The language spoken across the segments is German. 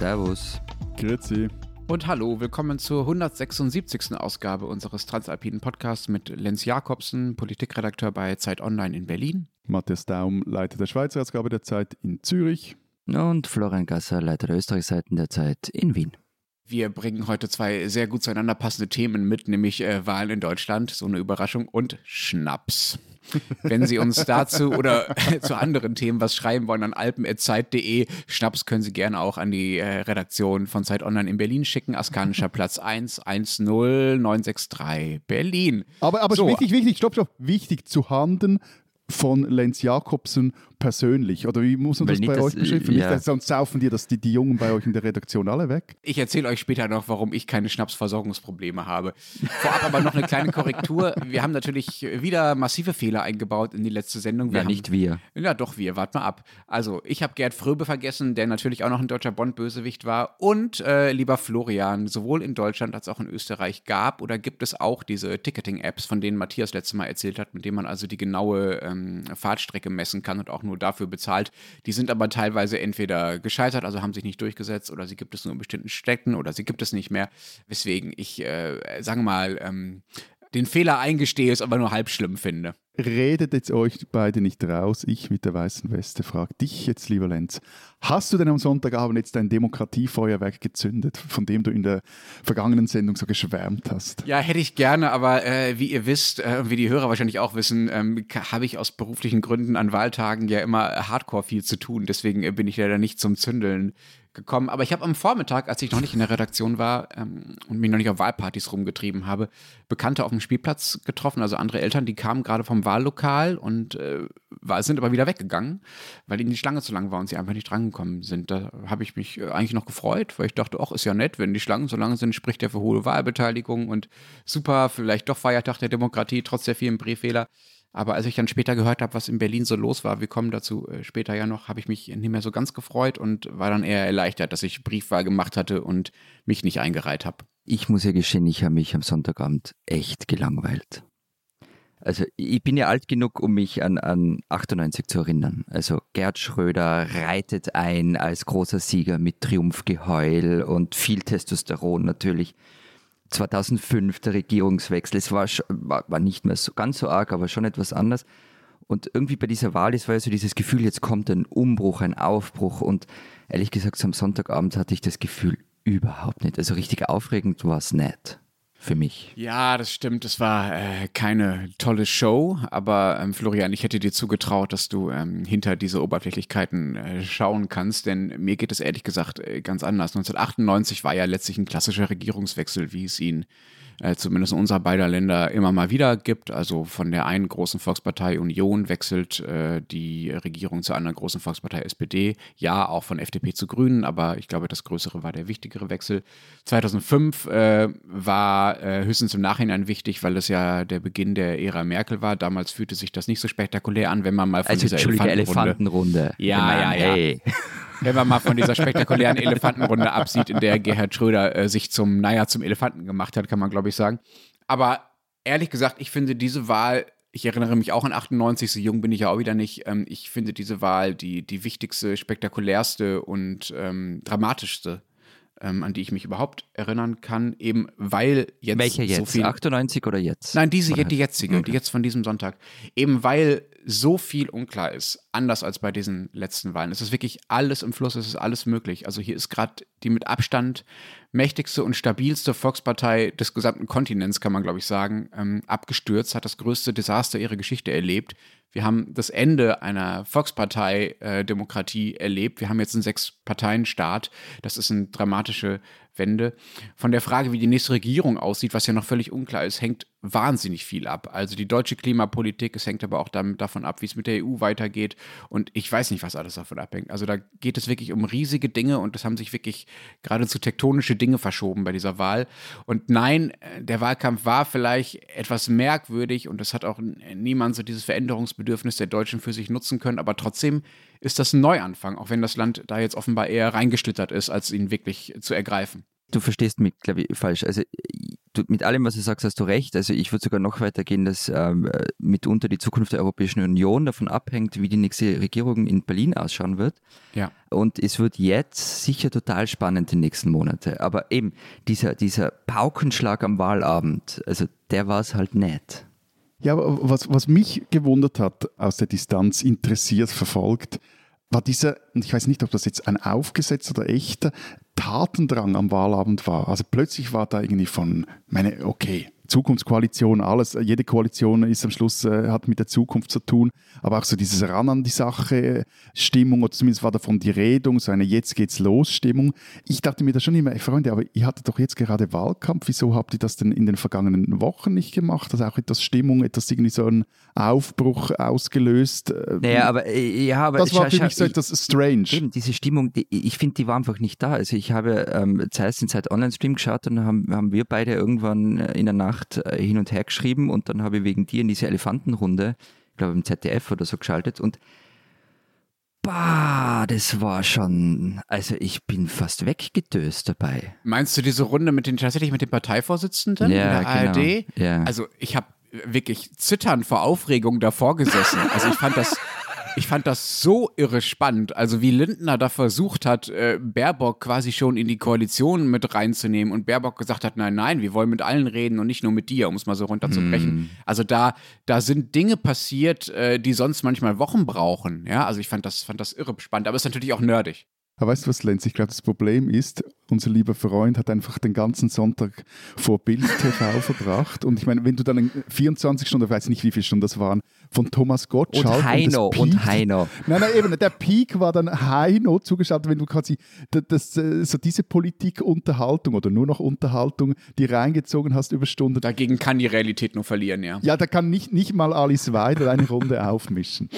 Servus. Grüezi. Und hallo, willkommen zur 176. Ausgabe unseres Transalpinen Podcasts mit Lenz Jakobsen, Politikredakteur bei Zeit Online in Berlin. Matthias Daum, Leiter der Schweizer Ausgabe der Zeit in Zürich. Und Florian Gasser, Leiter der Österreichseiten der Zeit in Wien. Wir bringen heute zwei sehr gut zueinander passende Themen mit, nämlich äh, Wahlen in Deutschland, so eine Überraschung, und Schnaps. Wenn Sie uns dazu oder zu anderen Themen was schreiben wollen, an alpen.zeit.de. Schnaps können Sie gerne auch an die äh, Redaktion von Zeit Online in Berlin schicken. Askanischer Platz 1, 10963 Berlin. Aber, aber So. wichtig, wichtig, stopp, stopp. Wichtig zu Handen von Lenz Jakobsen persönlich. Oder wie muss man Weil das bei das- euch beschreiben? ja. Nicht, sonst saufen dir das die, die Jungen bei euch in der Redaktion alle weg. Ich erzähle euch später noch, warum ich keine Schnapsversorgungsprobleme habe. Vorab aber noch eine kleine Korrektur. Wir haben natürlich wieder massive Fehler eingebaut in die letzte Sendung. Wir Ja, haben, nicht wir. Ja, doch, wir. Wart mal ab. Also, ich habe Gerd Fröbe vergessen, der natürlich auch noch ein deutscher Bond-Bösewicht war. Und, äh, lieber Florian, sowohl in Deutschland als auch in Österreich gab oder gibt es auch diese Ticketing-Apps, von denen Matthias letztes Mal erzählt hat, mit denen man also die genaue ähm, Fahrtstrecke messen kann und auch nur dafür bezahlt. Die sind aber teilweise entweder gescheitert, also haben sich nicht durchgesetzt, oder sie gibt es nur in bestimmten Städten oder sie gibt es nicht mehr. Weswegen ich, äh, sagen wir mal, ähm, den Fehler eingestehe, es aber nur halb schlimm finde. Redet jetzt euch beide nicht raus. Ich mit der weißen Weste frage dich jetzt, lieber Lenz. Hast du denn am Sonntagabend jetzt dein Demokratiefeuerwerk gezündet, von dem du in der vergangenen Sendung so geschwärmt hast? Ja, hätte ich gerne, aber äh, wie ihr wisst, äh, und wie die Hörer wahrscheinlich auch wissen, ähm, habe ich aus beruflichen Gründen an Wahltagen ja immer hardcore viel zu tun. Deswegen äh, bin ich leider nicht zum Zündeln gekommen. Aber ich habe am Vormittag, als ich noch nicht in der Redaktion war ähm, und mich noch nicht auf Wahlpartys rumgetrieben habe, Bekannte auf dem Spielplatz getroffen, also andere Eltern, die kamen gerade vom Wahllokal und äh, sind aber wieder weggegangen, weil ihnen die Schlange zu lang war und sie einfach nicht drangekommen sind. Da habe ich mich äh, eigentlich noch gefreut, weil ich dachte, ach, ist ja nett, wenn die Schlangen so lang sind, spricht ja für hohe Wahlbeteiligung und super, vielleicht doch Feiertag der Demokratie, trotz der vielen Brieffehler. Aber als ich dann später gehört habe, was in Berlin so los war, wir kommen dazu äh, später ja noch, habe ich mich nicht mehr so ganz gefreut und war dann eher erleichtert, dass ich Briefwahl gemacht hatte und mich nicht eingereiht habe. Ich muss ja gestehen, ich habe mich am Sonntagabend echt gelangweilt. Also ich bin ja alt genug, um mich an, an 98 zu erinnern. Also Gerd Schröder reitet ein als großer Sieger mit Triumphgeheul und viel Testosteron natürlich. 2005 der Regierungswechsel, es war, war nicht mehr so ganz so arg, aber schon etwas anders. Und irgendwie bei dieser Wahl, es war ja so dieses Gefühl, jetzt kommt ein Umbruch, ein Aufbruch. Und ehrlich gesagt, so am Sonntagabend hatte ich das Gefühl überhaupt nicht. Also richtig aufregend war es nicht für mich. Ja, das stimmt. Es war äh, keine tolle Show, aber ähm, Florian, ich hätte dir zugetraut, dass du ähm, hinter diese Oberflächlichkeiten äh, schauen kannst, denn mir geht es ehrlich gesagt äh, ganz anders. 1998 war ja letztlich ein klassischer Regierungswechsel, wie es ihn zumindest in unserer beider Länder immer mal wieder gibt. Also von der einen großen Volkspartei Union wechselt äh, die Regierung zur anderen großen Volkspartei SPD. Ja, auch von FDP zu Grünen, aber ich glaube, das Größere war der wichtigere Wechsel. 2005 äh, war äh, höchstens im Nachhinein wichtig, weil es ja der Beginn der Ära Merkel war. Damals fühlte sich das nicht so spektakulär an, wenn man mal von Also dieser Elefantenrunde, Elefantenrunde. Ja, ja, ja. Hey. wenn man mal von dieser spektakulären Elefantenrunde absieht, in der Gerhard Schröder äh, sich zum, naja, zum Elefanten gemacht hat, kann man glaube ich sagen. Aber ehrlich gesagt, ich finde diese Wahl, ich erinnere mich auch an 98, so jung bin ich ja auch wieder nicht, ähm, ich finde diese Wahl die, die wichtigste, spektakulärste und ähm, dramatischste, ähm, an die ich mich überhaupt erinnern kann, eben weil jetzt Welcher jetzt? so viel... 98 oder jetzt? Nein, diese, die jetzige, die jetzt von diesem Sonntag. Eben weil so viel unklar ist, anders als bei diesen letzten Wahlen. Es ist wirklich alles im Fluss, es ist alles möglich. Also hier ist gerade die mit Abstand mächtigste und stabilste Volkspartei des gesamten Kontinents, kann man glaube ich sagen, ähm, abgestürzt, hat das größte Desaster ihrer Geschichte erlebt. Wir haben das Ende einer Volkspartei-Demokratie erlebt. Wir haben jetzt einen Sechs-Parteien-Staat. Das ist eine dramatische Wende. Von der Frage, wie die nächste Regierung aussieht, was ja noch völlig unklar ist, hängt wahnsinnig viel ab. Also die deutsche Klimapolitik, es hängt aber auch damit, davon ab, wie es mit der EU weitergeht. Und ich weiß nicht, was alles davon abhängt. Also da geht es wirklich um riesige Dinge und es haben sich wirklich geradezu tektonische Dinge verschoben bei dieser Wahl. Und nein, äh, der Wahlkampf war vielleicht etwas merkwürdig und es hat auch n- niemand so dieses Veränderungsbedürfnis der Deutschen für sich nutzen können. Aber trotzdem ist das ein Neuanfang, auch wenn das Land da jetzt offenbar eher reingeschlittert ist, als ihn wirklich zu ergreifen. Du verstehst mich, glaube ich, falsch. Also du, mit allem, was du sagst, hast du recht. Also ich würde sogar noch weiter gehen, dass ähm, äh, mitunter die Zukunft der Europäischen Union davon abhängt, wie die nächste Regierung in Berlin ausschauen wird. Ja. Und es wird jetzt sicher total spannend die nächsten Monate. Aber eben dieser, dieser Paukenschlag am Wahlabend, also der war es halt nicht. Ja, aber was, was mich gewundert hat, aus der Distanz interessiert verfolgt, war dieser, und ich weiß nicht, ob das jetzt ein aufgesetzter oder echter Tatendrang am Wahlabend war. Also plötzlich war da irgendwie von, meine, okay, Zukunftskoalition, alles, jede Koalition ist am Schluss, äh, hat mit der Zukunft zu tun, aber auch so dieses Ran an die Sache, Stimmung, oder zumindest war davon die Redung, so eine Jetzt geht's los Stimmung. Ich dachte mir da schon immer, ey, Freunde, aber ihr hattet doch jetzt gerade Wahlkampf, wieso habt ihr das denn in den vergangenen Wochen nicht gemacht? Also auch etwas Stimmung, etwas irgendwie so ein Aufbruch ausgelöst. Äh, naja, aber, äh, ja, aber das war für mich so etwas strange. Eben, diese Stimmung, die, ich finde, die war einfach nicht da. Also ich habe ähm, Zeit in Zeit Online-Stream geschaut und haben, haben wir beide irgendwann äh, in der Nacht Nacht äh, hin und her geschrieben und dann habe ich wegen dir in diese Elefantenrunde, ich glaube im ZDF oder so geschaltet und Bah, das war schon, also ich bin fast weggedöst dabei. Meinst du diese Runde mit den tatsächlich mit den Parteivorsitzenden ja, in der genau. ARD? Ja. Also ich habe wirklich zittern vor Aufregung davor gesessen. Also ich fand das ich fand das so irre spannend. Also wie Lindner da versucht hat, äh, Baerbock quasi schon in die Koalition mit reinzunehmen und Baerbock gesagt hat, nein, nein, wir wollen mit allen reden und nicht nur mit dir, um es mal so runterzubrechen. Mm. Also da, da sind Dinge passiert, äh, die sonst manchmal Wochen brauchen. Ja, also ich fand das, fand das irre spannend, aber es ist natürlich auch nerdig. Aber weißt du was, Lenz? Ich glaube, das Problem ist, unser lieber Freund hat einfach den ganzen Sonntag vor Bild TV verbracht. Und ich meine, wenn du dann 24 Stunden, ich weiß nicht, wie viele Stunden das waren, von Thomas Gottschalk. Und Heino, und, und Heino. Nein, nein, eben, der Peak war dann Heino zugeschaltet, wenn du quasi das, das, äh, so diese Politikunterhaltung oder nur noch Unterhaltung, die reingezogen hast über Stunden. Dagegen kann die Realität nur verlieren, ja. Ja, da kann nicht, nicht mal Alice Weidel eine Runde aufmischen.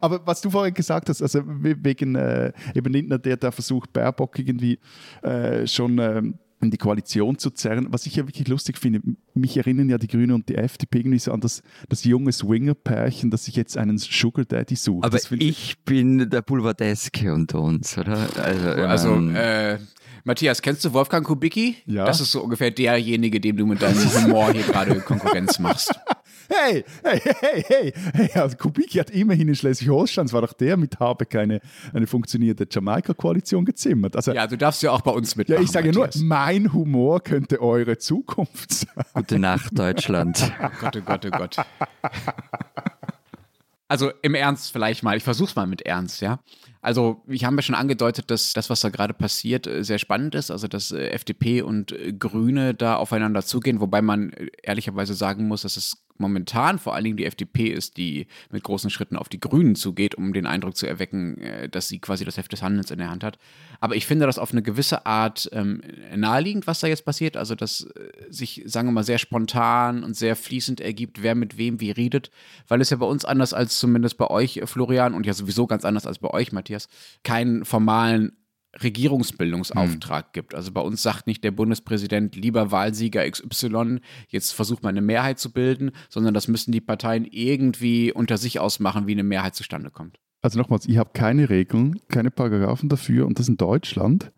Aber was du vorhin gesagt hast, also wegen äh, eben Lindner, der da versucht, Baerbock irgendwie äh, schon äh, in die Koalition zu zerren, was ich ja wirklich lustig finde, mich erinnern ja die Grünen und die FDP irgendwie so an das, das junge Swinger-Pärchen, das sich jetzt einen Sugar Daddy sucht. Aber ich bin der Boulevardeske unter uns, oder? Also, Also, ähm, äh, Matthias, kennst du Wolfgang Kubicki? Ja. Das ist so ungefähr derjenige, dem du mit deinem Humor hier gerade Konkurrenz machst. Hey, hey, hey, hey, hey, also Kubicki hat immerhin in Schleswig-Holstein, es war doch der mit Habeck eine, eine funktionierende Jamaika-Koalition gezimmert. Also, ja, Ja, du darfst ja auch bei uns mitmachen. ich sage nur, Matthias. mein Humor könnte eure Zukunft sein. gute Nacht, Deutschland. Oh Gott, oh Gott, oh Gott. Also im Ernst vielleicht mal, ich versuch's mal mit Ernst, ja. Also, ich habe ja schon angedeutet, dass das, was da gerade passiert, äh, sehr spannend ist. Also, dass äh, FDP und äh, Grüne da aufeinander zugehen, wobei man ehrlicherweise sagen muss, dass es momentan vor allen Dingen die FDP ist, die mit großen Schritten auf die Grünen zugeht, um den Eindruck zu erwecken, äh, dass sie quasi das Heft des Handelns in der Hand hat. Aber ich finde das auf eine gewisse Art ähm, naheliegend, was da jetzt passiert. Also, dass äh, sich, sagen wir mal, sehr spontan und sehr fließend ergibt, wer mit wem wie redet, weil es ja bei uns anders als zumindest bei euch, äh, Florian, und ja sowieso ganz anders als bei euch, Matthias, keinen formalen Regierungsbildungsauftrag gibt. Also bei uns sagt nicht der Bundespräsident, lieber Wahlsieger XY, jetzt versucht mal eine Mehrheit zu bilden, sondern das müssen die Parteien irgendwie unter sich ausmachen, wie eine Mehrheit zustande kommt. Also nochmals, ich habe keine Regeln, keine Paragraphen dafür und das in Deutschland.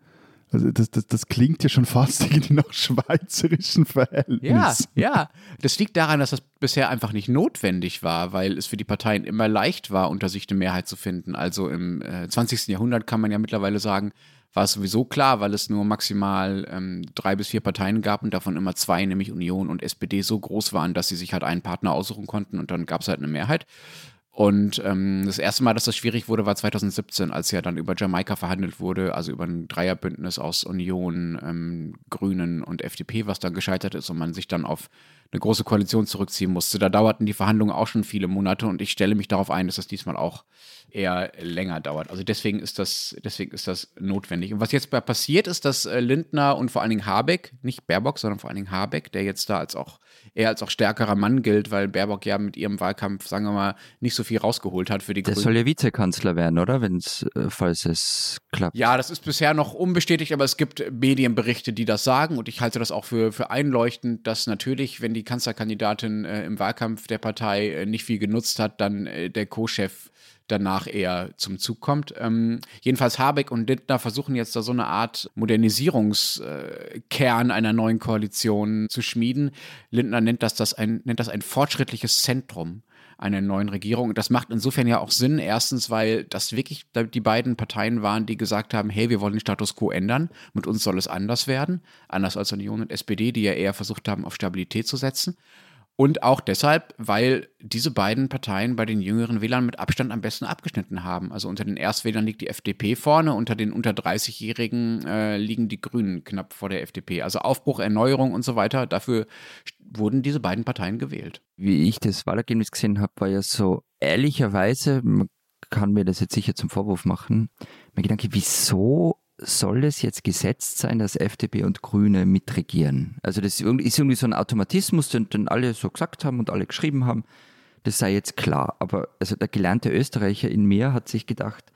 Also das, das, das klingt ja schon fast irgendwie nach schweizerischen Ja, Verhältnissen. ja. Das liegt daran, dass das bisher einfach nicht notwendig war, weil es für die Parteien immer leicht war, unter sich eine Mehrheit zu finden. Also im äh, 20. Jahrhundert kann man ja mittlerweile sagen, war es sowieso klar, weil es nur maximal ähm, drei bis vier Parteien gab und davon immer zwei, nämlich Union und SPD, so groß waren, dass sie sich halt einen Partner aussuchen konnten und dann gab es halt eine Mehrheit. Und ähm, das erste Mal, dass das schwierig wurde, war 2017, als ja dann über Jamaika verhandelt wurde, also über ein Dreierbündnis aus Union, ähm, Grünen und FDP, was dann gescheitert ist und man sich dann auf eine große Koalition zurückziehen musste. Da dauerten die Verhandlungen auch schon viele Monate und ich stelle mich darauf ein, dass das diesmal auch eher länger dauert. Also deswegen ist das, deswegen ist das notwendig. Und was jetzt passiert ist, dass äh, Lindner und vor allen Dingen Habeck, nicht Baerbock, sondern vor allen Dingen Habeck, der jetzt da als auch eher als auch stärkerer Mann gilt, weil Baerbock ja mit ihrem Wahlkampf, sagen wir mal, nicht so viel rausgeholt hat für die Der Grünen. soll ja Vizekanzler werden, oder? Wenn's, äh, falls es klappt. Ja, das ist bisher noch unbestätigt, aber es gibt Medienberichte, die das sagen und ich halte das auch für, für einleuchtend, dass natürlich, wenn die Kanzlerkandidatin äh, im Wahlkampf der Partei äh, nicht viel genutzt hat, dann äh, der Co-Chef danach eher zum Zug kommt. Ähm, jedenfalls Habeck und Lindner versuchen jetzt da so eine Art Modernisierungskern einer neuen Koalition zu schmieden. Lindner nennt das, das ein, nennt das ein fortschrittliches Zentrum einer neuen Regierung. Das macht insofern ja auch Sinn. Erstens, weil das wirklich die beiden Parteien waren, die gesagt haben, hey, wir wollen den Status quo ändern. Mit uns soll es anders werden. Anders als Union und SPD, die ja eher versucht haben, auf Stabilität zu setzen. Und auch deshalb, weil diese beiden Parteien bei den jüngeren Wählern mit Abstand am besten abgeschnitten haben. Also unter den Erstwählern liegt die FDP vorne, unter den unter 30-Jährigen äh, liegen die Grünen knapp vor der FDP. Also Aufbruch, Erneuerung und so weiter, dafür wurden diese beiden Parteien gewählt. Wie ich das Wahlergebnis gesehen habe, war ja so ehrlicherweise, man kann mir das jetzt sicher zum Vorwurf machen, mein Gedanke, wieso soll es jetzt gesetzt sein, dass FDP und Grüne mitregieren? Also das ist irgendwie so ein Automatismus, den, den alle so gesagt haben und alle geschrieben haben. Das sei jetzt klar. Aber also der gelernte Österreicher in mir hat sich gedacht,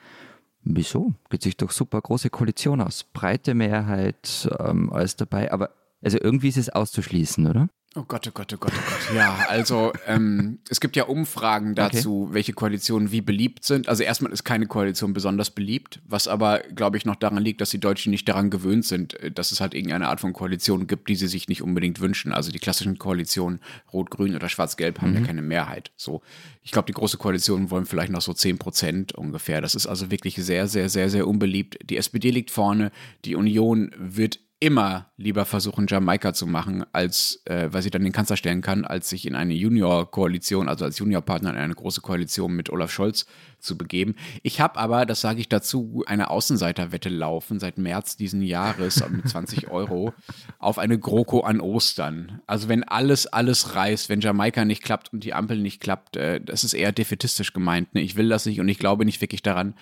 wieso? Geht sich doch super große Koalition aus. Breite Mehrheit, ähm, alles dabei. Aber also irgendwie ist es auszuschließen, oder? Oh Gott, oh Gott, oh Gott, oh Gott. Ja, also ähm, es gibt ja Umfragen dazu, okay. welche Koalitionen wie beliebt sind. Also erstmal ist keine Koalition besonders beliebt, was aber, glaube ich, noch daran liegt, dass die Deutschen nicht daran gewöhnt sind, äh, dass es halt irgendeine Art von Koalition gibt, die sie sich nicht unbedingt wünschen. Also die klassischen Koalitionen Rot-Grün oder Schwarz-Gelb haben mhm. ja keine Mehrheit. So, ich glaube, die große Koalition wollen vielleicht noch so 10 Prozent ungefähr. Das ist also wirklich sehr, sehr, sehr, sehr unbeliebt. Die SPD liegt vorne, die Union wird immer lieber versuchen, Jamaika zu machen, als äh, weil sie dann den Kanzler stellen kann, als sich in eine Junior-Koalition, also als Juniorpartner in eine große Koalition mit Olaf Scholz zu begeben. Ich habe aber, das sage ich dazu, eine Außenseiterwette laufen seit März diesen Jahres mit 20 Euro auf eine GroKo an Ostern. Also wenn alles, alles reißt, wenn Jamaika nicht klappt und die Ampel nicht klappt, äh, das ist eher defetistisch gemeint. Ne? Ich will das nicht und ich glaube nicht wirklich daran,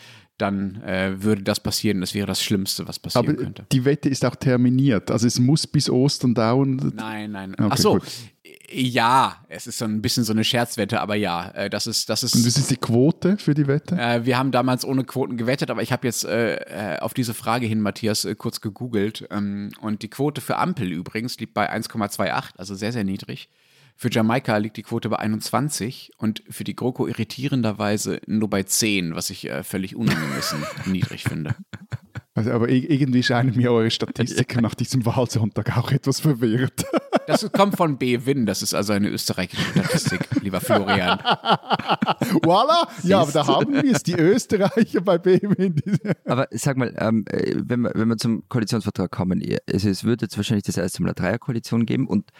dann äh, würde das passieren. Das wäre das Schlimmste, was passieren Aber könnte. Die Wette ist auch terminiert. Also es muss bis Ostern dauern. Nein, nein. Okay, Ach so. Gut. Ja, es ist so ein bisschen so eine Scherzwette, aber ja, äh, das ist das ist. Und das ist die Quote für die Wette? Äh, wir haben damals ohne Quoten gewettet, aber ich habe jetzt äh, äh, auf diese Frage hin, Matthias, äh, kurz gegoogelt ähm, und die Quote für Ampel übrigens liegt bei 1,28, also sehr sehr niedrig. Für Jamaika liegt die Quote bei 21 und für die GroKo irritierenderweise nur bei 10, was ich äh, völlig unangemessen niedrig finde. Also, aber irgendwie scheinen mir eure Statistiken nach diesem Wahlsonntag auch etwas verwirrt. Das kommt von B-Win, das ist also eine österreichische Statistik, lieber Florian. Voila! Ja, aber da haben wir es, die Österreicher bei B-Win. Aber sag mal, ähm, äh, wenn, wir, wenn wir zum Koalitionsvertrag kommen, es wird jetzt wahrscheinlich das erste Mal eine Dreierkoalition geben und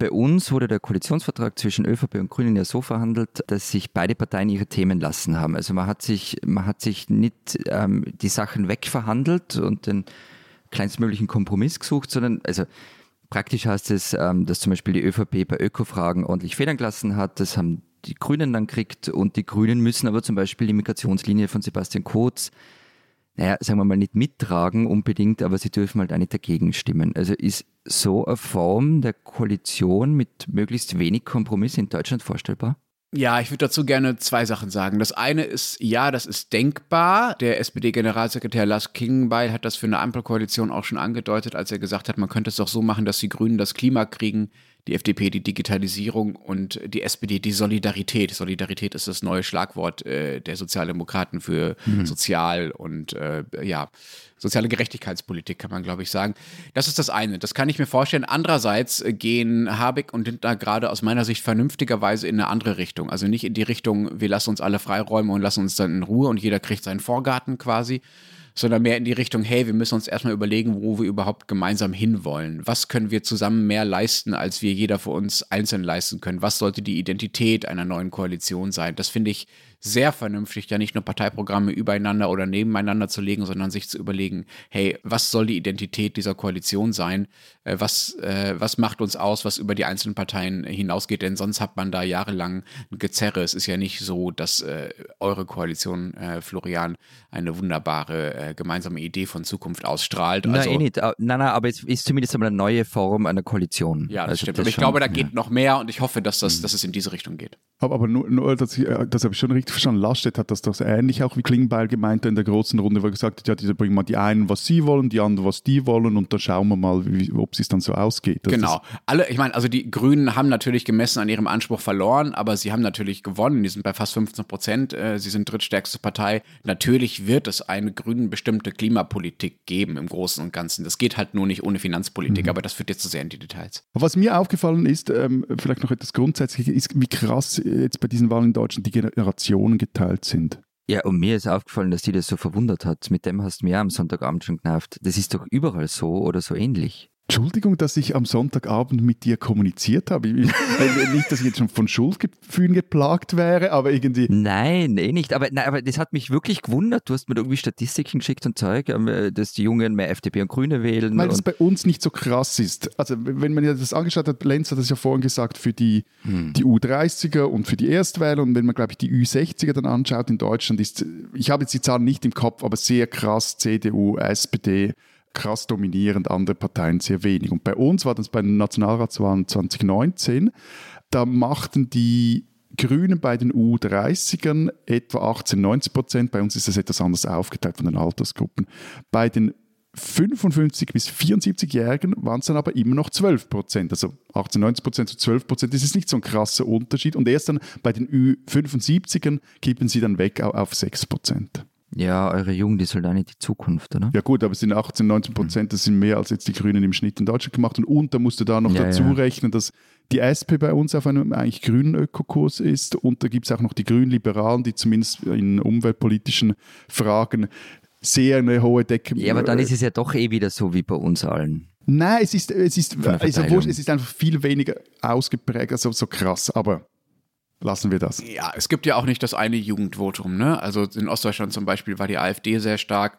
bei uns wurde der Koalitionsvertrag zwischen ÖVP und Grünen ja so verhandelt, dass sich beide Parteien ihre Themen lassen haben. Also man hat sich, man hat sich nicht ähm, die Sachen wegverhandelt und den kleinstmöglichen Kompromiss gesucht, sondern also praktisch heißt es, ähm, dass zum Beispiel die ÖVP bei Ökofragen ordentlich Federn gelassen hat. Das haben die Grünen dann kriegt und die Grünen müssen aber zum Beispiel die Migrationslinie von Sebastian Kurz naja, sagen wir mal, nicht mittragen unbedingt, aber sie dürfen halt auch nicht dagegen stimmen. Also ist so eine Form der Koalition mit möglichst wenig Kompromiss in Deutschland vorstellbar? Ja, ich würde dazu gerne zwei Sachen sagen. Das eine ist, ja, das ist denkbar. Der SPD-Generalsekretär Lars Kingenbeil hat das für eine Ampelkoalition auch schon angedeutet, als er gesagt hat, man könnte es doch so machen, dass die Grünen das Klima kriegen, die FDP die Digitalisierung und die SPD die Solidarität. Solidarität ist das neue Schlagwort äh, der Sozialdemokraten für mhm. sozial und äh, ja, soziale Gerechtigkeitspolitik, kann man glaube ich sagen. Das ist das eine. Das kann ich mir vorstellen. Andererseits gehen Habeck und Lindner gerade aus meiner Sicht vernünftigerweise in eine andere Richtung. Also nicht in die Richtung, wir lassen uns alle Freiräume und lassen uns dann in Ruhe und jeder kriegt seinen Vorgarten quasi, sondern mehr in die Richtung, hey, wir müssen uns erstmal überlegen, wo wir überhaupt gemeinsam hinwollen. Was können wir zusammen mehr leisten, als wir jeder für uns einzeln leisten können? Was sollte die Identität einer neuen Koalition sein? Das finde ich sehr vernünftig, ja nicht nur Parteiprogramme übereinander oder nebeneinander zu legen, sondern sich zu überlegen, hey, was soll die Identität dieser Koalition sein? Äh, was, äh, was macht uns aus, was über die einzelnen Parteien hinausgeht? Denn sonst hat man da jahrelang ein Gezerre. Es ist ja nicht so, dass äh, eure Koalition, äh, Florian, eine wunderbare äh, gemeinsame Idee von Zukunft ausstrahlt. Also, nein, eh nicht. Nein, nein, aber es ist zumindest einmal eine neue Form einer Koalition. Ja, das also stimmt. Das aber ich schon, glaube, da geht noch mehr und ich hoffe, dass, das, mhm. dass es in diese Richtung geht. Aber, aber nur, nur das, das habe ich schon richtig verstanden. Laschet hat das, das ähnlich auch wie Klingbeil gemeint in der großen Runde, wo er gesagt hat, ja, die bringen mal die einen, was sie wollen, die anderen, was die wollen und dann schauen wir mal, wie, ob es dann so ausgeht. Das genau. Alle, ich meine, also die Grünen haben natürlich gemessen an ihrem Anspruch verloren, aber sie haben natürlich gewonnen. Die sind bei fast 15 Prozent. Äh, sie sind drittstärkste Partei. Natürlich wird es eine grünen bestimmte Klimapolitik geben im Großen und Ganzen. Das geht halt nur nicht ohne Finanzpolitik, mhm. aber das führt jetzt zu sehr in die Details. Was mir aufgefallen ist, ähm, vielleicht noch etwas Grundsätzliches, ist, wie krass jetzt bei diesen Wahlen in Deutschland die Generationen geteilt sind. Ja, und mir ist aufgefallen, dass die das so verwundert hat. Mit dem hast du mir am Sonntagabend schon genervt. Das ist doch überall so oder so ähnlich. Entschuldigung, dass ich am Sonntagabend mit dir kommuniziert habe. nicht, dass ich jetzt schon von Schuldgefühlen geplagt wäre, aber irgendwie. Nein, eh nicht. Aber, nein, aber das hat mich wirklich gewundert. Du hast mir irgendwie Statistiken geschickt und Zeug, ähm, dass die Jungen mehr FDP und Grüne wählen. Weil das bei uns nicht so krass ist. Also, wenn man das angeschaut hat, Lenz hat das ja vorhin gesagt, für die, hm. die U30er und für die Erstwähler. Und wenn man, glaube ich, die Ü60er dann anschaut in Deutschland, ist, ich habe jetzt die Zahlen nicht im Kopf, aber sehr krass CDU, SPD krass dominierend, andere Parteien sehr wenig. Und bei uns war das bei den Nationalratswahlen 2019, da machten die Grünen bei den U30ern etwa 18, 19 Prozent. Bei uns ist das etwas anders aufgeteilt von den Altersgruppen. Bei den 55 bis 74-Jährigen waren es dann aber immer noch 12 Prozent. Also 18, 19 Prozent zu 12 Prozent. Das ist nicht so ein krasser Unterschied. Und erst dann bei den Ü75ern kippen sie dann weg auf 6 Prozent. Ja, eure Jugend ist halt auch nicht die Zukunft, oder? Ja gut, aber es sind 18, 19 Prozent, das sind mehr als jetzt die Grünen im Schnitt in Deutschland gemacht. Und, und da musst du da noch ja, dazu ja. rechnen, dass die SP bei uns auf einem eigentlich grünen Ökokurs ist und da gibt es auch noch die Grünliberalen, die zumindest in umweltpolitischen Fragen sehr eine hohe Decke... Ja, aber dann ist es ja doch eh wieder so wie bei uns allen. Nein, es ist, es ist, also, es ist einfach viel weniger ausgeprägt, also so krass, aber lassen wir das. Ja, es gibt ja auch nicht das eine Jugendvotum. Ne? Also in Ostdeutschland zum Beispiel war die AfD sehr stark.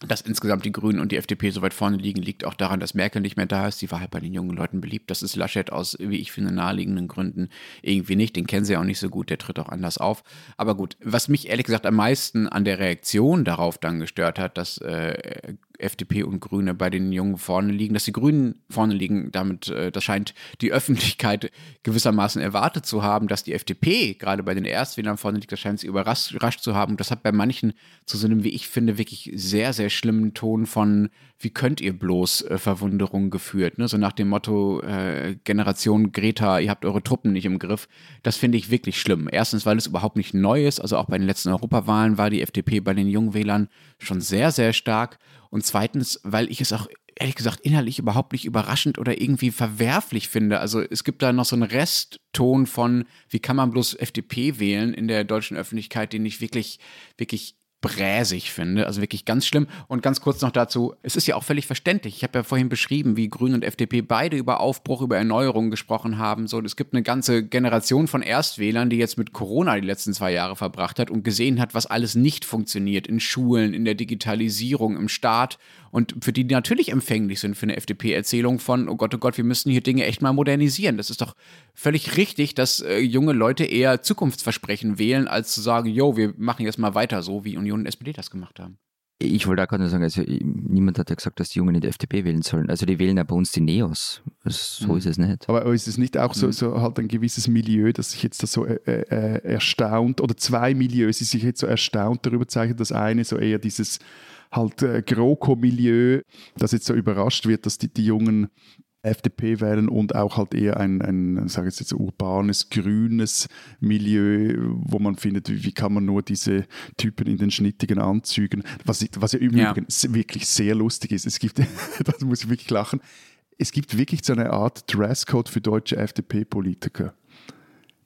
Dass insgesamt die Grünen und die FDP so weit vorne liegen, liegt auch daran, dass Merkel nicht mehr da ist. Sie war halt bei den jungen Leuten beliebt. Das ist Laschet aus, wie ich finde, naheliegenden Gründen irgendwie nicht. Den kennen sie auch nicht so gut, der tritt auch anders auf. Aber gut, was mich ehrlich gesagt am meisten an der Reaktion darauf dann gestört hat, dass äh, FDP und Grüne bei den Jungen vorne liegen. Dass die Grünen vorne liegen, damit, äh, das scheint die Öffentlichkeit gewissermaßen erwartet zu haben, dass die FDP gerade bei den Erstwählern vorne liegt, das scheint sie überrascht, überrascht zu haben. Das hat bei manchen zu so einem, wie ich finde, wirklich sehr, sehr schlimmen Ton von, wie könnt ihr bloß äh, Verwunderung geführt. Ne? So nach dem Motto, äh, Generation Greta, ihr habt eure Truppen nicht im Griff. Das finde ich wirklich schlimm. Erstens, weil es überhaupt nicht neu ist. Also auch bei den letzten Europawahlen war die FDP bei den Jungwählern schon sehr, sehr stark. Und zweitens, weil ich es auch ehrlich gesagt inhaltlich überhaupt nicht überraschend oder irgendwie verwerflich finde. Also es gibt da noch so einen Restton von, wie kann man bloß FDP wählen in der deutschen Öffentlichkeit, den ich wirklich, wirklich bräsig finde, also wirklich ganz schlimm. Und ganz kurz noch dazu, es ist ja auch völlig verständlich. Ich habe ja vorhin beschrieben, wie Grün und FDP beide über Aufbruch, über Erneuerung gesprochen haben. So, es gibt eine ganze Generation von Erstwählern, die jetzt mit Corona die letzten zwei Jahre verbracht hat und gesehen hat, was alles nicht funktioniert in Schulen, in der Digitalisierung, im Staat und für die, die natürlich empfänglich sind für eine FDP-Erzählung von, oh Gott, oh Gott, wir müssen hier Dinge echt mal modernisieren. Das ist doch völlig richtig, dass äh, junge Leute eher Zukunftsversprechen wählen, als zu sagen, yo, wir machen jetzt mal weiter so, wie Union und SPD das gemacht haben. Ich wollte auch gerade nur sagen, also niemand hat ja gesagt, dass die Jungen in die FDP wählen sollen. Also die wählen ja bei uns die Neos. Also, so mhm. ist es nicht. Aber ist es nicht auch so, mhm. so halt ein gewisses Milieu, das sich jetzt da so äh, äh, erstaunt, oder zwei Milieus, die sich jetzt so erstaunt darüber zeichnen, das eine so eher dieses halt äh, GroKo-Milieu, das jetzt so überrascht wird, dass die, die jungen FDP wählen und auch halt eher ein, ein sage ich jetzt, urbanes, grünes Milieu, wo man findet, wie, wie, kann man nur diese Typen in den schnittigen Anzügen, was, was ja übrigens ja. wirklich sehr lustig ist. Es gibt, das muss ich wirklich lachen, es gibt wirklich so eine Art Dresscode für deutsche FDP-Politiker.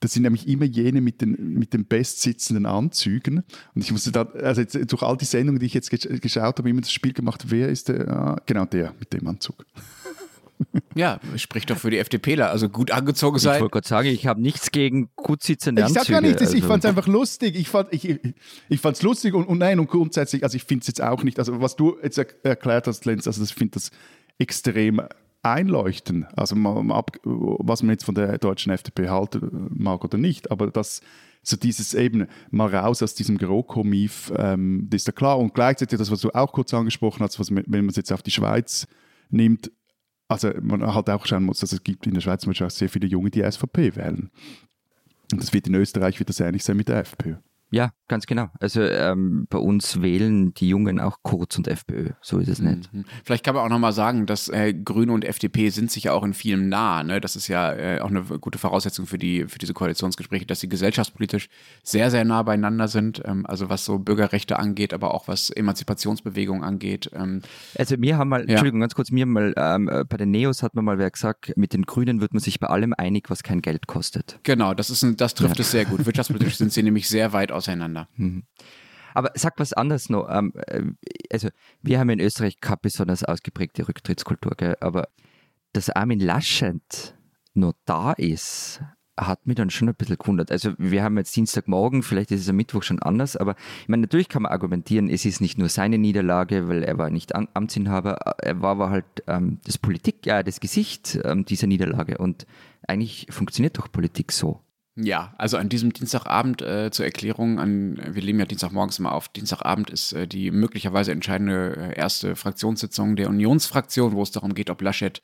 Das sind nämlich immer jene mit den, mit den bestsitzenden Anzügen. Und ich musste da, also jetzt, durch all die Sendungen, die ich jetzt geschaut habe, immer das Spiel gemacht, wer ist der? Ah, genau der mit dem Anzug. Ja, spricht doch für die FDPler. Also gut angezogen sein. Ich wollte gerade sagen, ich habe nichts gegen gut sitzende Anzüge. Ich sag gar nicht, also. ich fand es einfach lustig. Ich fand es ich, ich lustig und, und nein, und grundsätzlich, also ich finde es jetzt auch nicht, also was du jetzt erklärt hast, Lenz, also ich finde das extrem einleuchten. Also was man jetzt von der deutschen FDP halten mag oder nicht, aber das so dieses eben mal raus aus diesem GroKo-Mief, ähm, das ist ja klar. Und gleichzeitig das, was du auch kurz angesprochen hast, was, wenn man es jetzt auf die Schweiz nimmt, also man halt auch schauen muss, dass es gibt in der Schweiz zum Beispiel auch sehr viele Junge, die SVP wählen. Und das wird in Österreich wieder sehr ähnlich sein mit der FPÖ. Ja, ganz genau. Also ähm, bei uns wählen die Jungen auch Kurz und FPÖ. So ist es nicht. Mhm. Vielleicht kann man auch nochmal sagen, dass äh, Grüne und FDP sind sich ja auch in vielem nah. Ne? Das ist ja äh, auch eine gute Voraussetzung für, die, für diese Koalitionsgespräche, dass sie gesellschaftspolitisch sehr, sehr nah beieinander sind. Ähm, also was so Bürgerrechte angeht, aber auch was Emanzipationsbewegungen angeht. Ähm, also wir haben mal, ja. Entschuldigung, ganz kurz, mir mal ähm, bei den Neos hat man mal wer gesagt, mit den Grünen wird man sich bei allem einig, was kein Geld kostet. Genau, das, ist ein, das trifft ja. es sehr gut. Wirtschaftspolitisch sind sie nämlich sehr weit auseinander. Mhm. Aber sag was anderes noch. Ähm, äh, also, wir haben in Österreich keine besonders ausgeprägte Rücktrittskultur, gell? aber dass Armin Laschet noch da ist, hat mich dann schon ein bisschen gewundert. Also wir haben jetzt Dienstagmorgen, vielleicht ist es am Mittwoch schon anders, aber ich meine, natürlich kann man argumentieren, es ist nicht nur seine Niederlage, weil er war nicht Amtsinhaber, er war aber halt ähm, das Politik, ja, das Gesicht ähm, dieser Niederlage und eigentlich funktioniert doch Politik so. Ja, also an diesem Dienstagabend äh, zur Erklärung, an, wir leben ja Dienstagmorgens immer auf, Dienstagabend ist äh, die möglicherweise entscheidende äh, erste Fraktionssitzung der Unionsfraktion, wo es darum geht, ob Laschet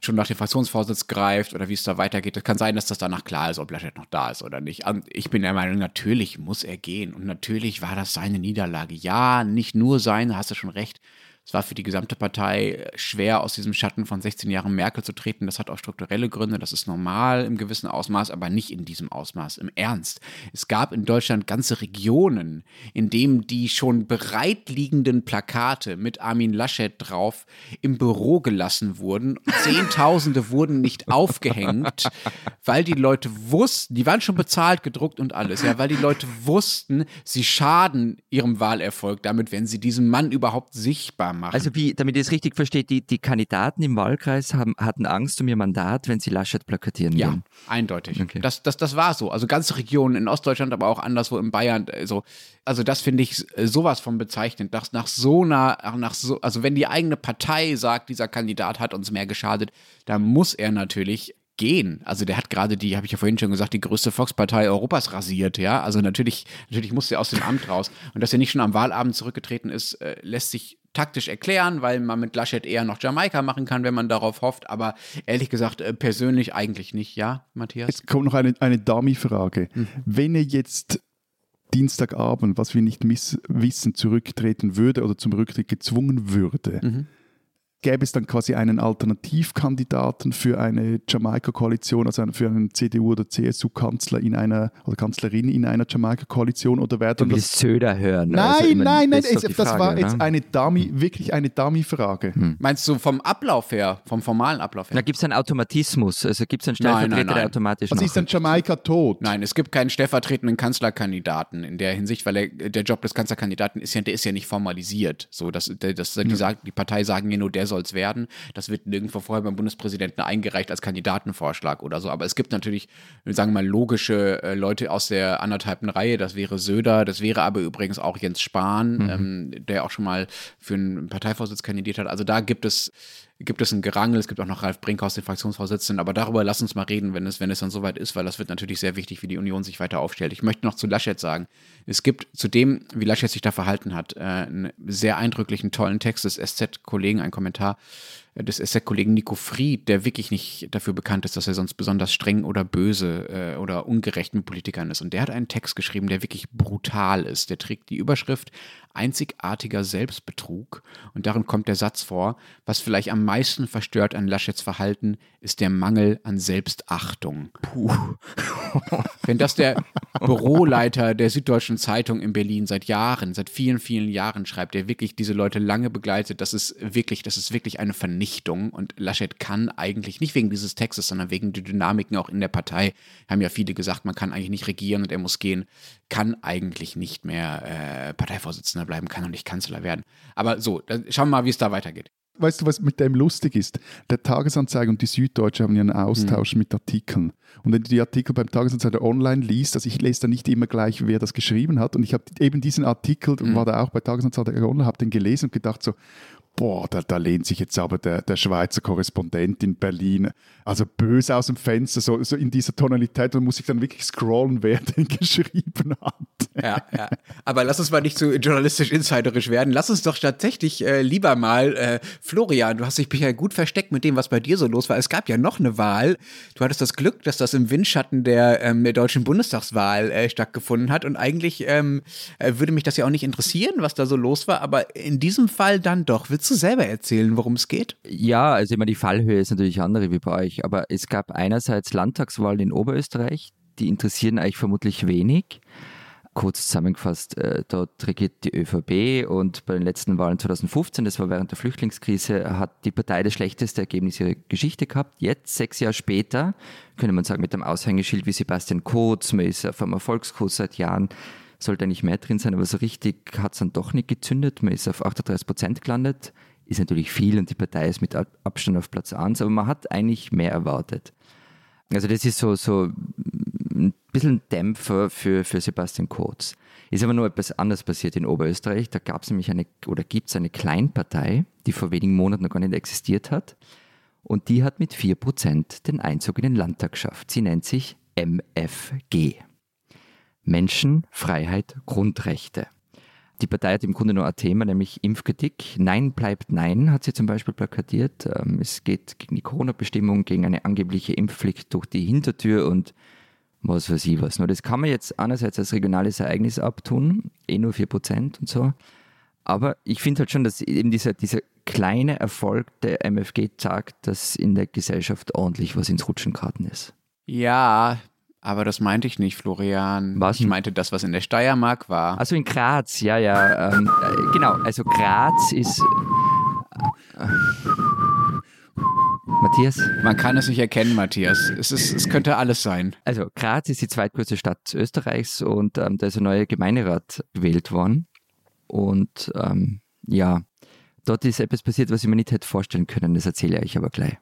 schon nach dem Fraktionsvorsitz greift oder wie es da weitergeht. Es kann sein, dass das danach klar ist, ob Laschet noch da ist oder nicht. Und ich bin der Meinung, natürlich muss er gehen und natürlich war das seine Niederlage. Ja, nicht nur seine, hast du schon recht. Es war für die gesamte Partei äh, schwer, aus diesem Schatten von 16 Jahren Merkel zu treten. Das hat auch strukturelle Gründe. Das ist normal im gewissen Ausmaß, aber nicht in diesem Ausmaß. Im Ernst. Es gab in Deutschland ganze Regionen, in denen die schon bereitliegenden Plakate mit Armin Laschet drauf im Büro gelassen wurden. Zehntausende wurden nicht aufgehängt, weil die Leute wussten, die waren schon bezahlt, gedruckt und alles, ja, weil die Leute wussten, sie schaden ihrem Wahlerfolg damit, wenn sie diesen Mann überhaupt sichtbar machen. Also wie, damit ihr es richtig versteht, die, die Kandidaten im Wahlkreis haben, hatten Angst um ihr Mandat, wenn sie Laschet plakatieren Ja, würden. eindeutig. Okay. Das, das, das war so. Also ganze Regionen in Ostdeutschland, aber auch anderswo in Bayern. Also, also das finde ich sowas von bezeichnend. Nach, nach so einer, nach so, also wenn die eigene Partei sagt, dieser Kandidat hat uns mehr geschadet, dann muss er natürlich gehen. Also der hat gerade die, habe ich ja vorhin schon gesagt, die größte Volkspartei Europas rasiert, ja. Also natürlich, natürlich musste er aus dem Amt raus. Und dass er nicht schon am Wahlabend zurückgetreten ist, äh, lässt sich taktisch erklären, weil man mit Laschet eher noch Jamaika machen kann, wenn man darauf hofft. Aber ehrlich gesagt, äh, persönlich eigentlich nicht, ja, Matthias? Jetzt kommt noch eine, eine Dummy-Frage. Mhm. Wenn er jetzt Dienstagabend, was wir nicht wissen, zurücktreten würde oder zum Rücktritt gezwungen würde, mhm gäbe es dann quasi einen Alternativkandidaten für eine Jamaika-Koalition, also für einen CDU- oder CSU-Kanzler in einer oder Kanzlerin in einer Jamaika-Koalition oder wäre dann du das Söder hören? Nein, also nein, nein, es, das Frage, war jetzt ne? eine Dummy, wirklich eine Dummy-Frage. Hm. Meinst du vom Ablauf her, vom formalen Ablauf her? Da gibt es einen Automatismus, also gibt es einen Stellvertreter, nein, nein, nein. der automatisch Also ist dann Jamaika tot? Nein, es gibt keinen stellvertretenden Kanzlerkandidaten in der Hinsicht, weil er, der Job des Kanzlerkandidaten ist ja, der ist ja nicht formalisiert. So, dass, das, die, sagen, die Partei sagen ja nur, der soll soll es werden. Das wird nirgendwo vorher beim Bundespräsidenten eingereicht als Kandidatenvorschlag oder so. Aber es gibt natürlich, sagen wir mal, logische äh, Leute aus der anderthalbten Reihe. Das wäre Söder, das wäre aber übrigens auch Jens Spahn, mhm. ähm, der auch schon mal für einen Parteivorsitz kandidiert hat. Also da gibt es gibt es ein Gerangel, es gibt auch noch Ralf Brinkhaus, den Fraktionsvorsitzenden, aber darüber lass uns mal reden, wenn es, wenn es dann soweit ist, weil das wird natürlich sehr wichtig, wie die Union sich weiter aufstellt. Ich möchte noch zu Laschet sagen, es gibt zu dem, wie Laschet sich da verhalten hat, äh, einen sehr eindrücklichen, tollen Text des SZ-Kollegen, ein Kommentar, des SZ-Kollegen Nico Fried, der wirklich nicht dafür bekannt ist, dass er sonst besonders streng oder böse äh, oder ungerecht mit Politikern ist. Und der hat einen Text geschrieben, der wirklich brutal ist. Der trägt die Überschrift Einzigartiger Selbstbetrug. Und darin kommt der Satz vor, was vielleicht am meisten verstört an Laschets Verhalten, ist der Mangel an Selbstachtung. Puh. Wenn das der Büroleiter der Süddeutschen Zeitung in Berlin seit Jahren, seit vielen, vielen Jahren schreibt, der wirklich diese Leute lange begleitet, das ist wirklich, das ist wirklich eine Vernichtung. Und Laschet kann eigentlich, nicht wegen dieses Textes, sondern wegen der Dynamiken auch in der Partei, haben ja viele gesagt, man kann eigentlich nicht regieren und er muss gehen, kann eigentlich nicht mehr äh, Parteivorsitzender bleiben, kann und nicht Kanzler werden. Aber so, schauen wir mal, wie es da weitergeht. Weißt du, was mit dem lustig ist? Der Tagesanzeiger und die Süddeutsche haben ja einen Austausch mhm. mit Artikeln. Und wenn du die Artikel beim Tagesanzeiger online liest, also ich lese da nicht immer gleich, wer das geschrieben hat. Und ich habe eben diesen Artikel, mhm. war da auch bei Tagesanzeiger online, habe den gelesen und gedacht so, boah, da, da, lehnt sich jetzt aber der, der Schweizer Korrespondent in Berlin, also böse aus dem Fenster, so, so in dieser Tonalität, und muss ich dann wirklich scrollen, wer den geschrieben hat. Ja, ja. Aber lass uns mal nicht zu journalistisch insiderisch werden. Lass uns doch tatsächlich äh, lieber mal, äh, Florian, du hast dich ja gut versteckt mit dem, was bei dir so los war. Es gab ja noch eine Wahl. Du hattest das Glück, dass das im Windschatten der, ähm, der deutschen Bundestagswahl äh, stattgefunden hat. Und eigentlich ähm, äh, würde mich das ja auch nicht interessieren, was da so los war. Aber in diesem Fall dann doch. Willst du selber erzählen, worum es geht? Ja, also immer die Fallhöhe ist natürlich andere wie bei euch. Aber es gab einerseits Landtagswahlen in Oberösterreich. Die interessieren euch vermutlich wenig kurz zusammengefasst, äh, dort regiert die ÖVP und bei den letzten Wahlen 2015, das war während der Flüchtlingskrise, hat die Partei das schlechteste Ergebnis ihrer Geschichte gehabt. Jetzt, sechs Jahre später, könnte man sagen, mit dem Aushängeschild wie Sebastian Kurz, man ist auf einem Erfolgskurs seit Jahren, sollte eigentlich mehr drin sein, aber so richtig hat es dann doch nicht gezündet. Man ist auf 38 Prozent gelandet, ist natürlich viel und die Partei ist mit Abstand auf Platz 1, aber man hat eigentlich mehr erwartet. Also das ist so, so ein bisschen Dämpfer für, für Sebastian Kurz. Ist aber nur etwas anderes passiert in Oberösterreich. Da gab es nämlich eine oder gibt es eine Kleinpartei, die vor wenigen Monaten noch gar nicht existiert hat. Und die hat mit 4% den Einzug in den Landtag geschafft. Sie nennt sich MFG. Menschen, Freiheit, Grundrechte. Die Partei hat im Grunde nur ein Thema, nämlich Impfkritik. Nein bleibt Nein, hat sie zum Beispiel plakatiert. Ähm, es geht gegen die Corona-Bestimmung, gegen eine angebliche Impfpflicht durch die Hintertür und was weiß ich was. Nur das kann man jetzt einerseits als regionales Ereignis abtun, eh nur 4% und so. Aber ich finde halt schon, dass eben dieser, dieser kleine Erfolg der MFG zeigt, dass in der Gesellschaft ordentlich was ins Rutschen geraten ist. Ja, aber das meinte ich nicht, Florian. Was? Ich meinte das, was in der Steiermark war. Also in Graz, ja, ja. Ähm, äh, genau, also Graz ist. Äh, Matthias? Man kann es nicht erkennen, Matthias. Es, ist, es könnte alles sein. Also Graz ist die zweitgrößte Stadt Österreichs und ähm, da ist ein neuer Gemeinderat gewählt worden. Und ähm, ja, dort ist etwas passiert, was ich mir nicht hätte vorstellen können. Das erzähle ich euch aber gleich.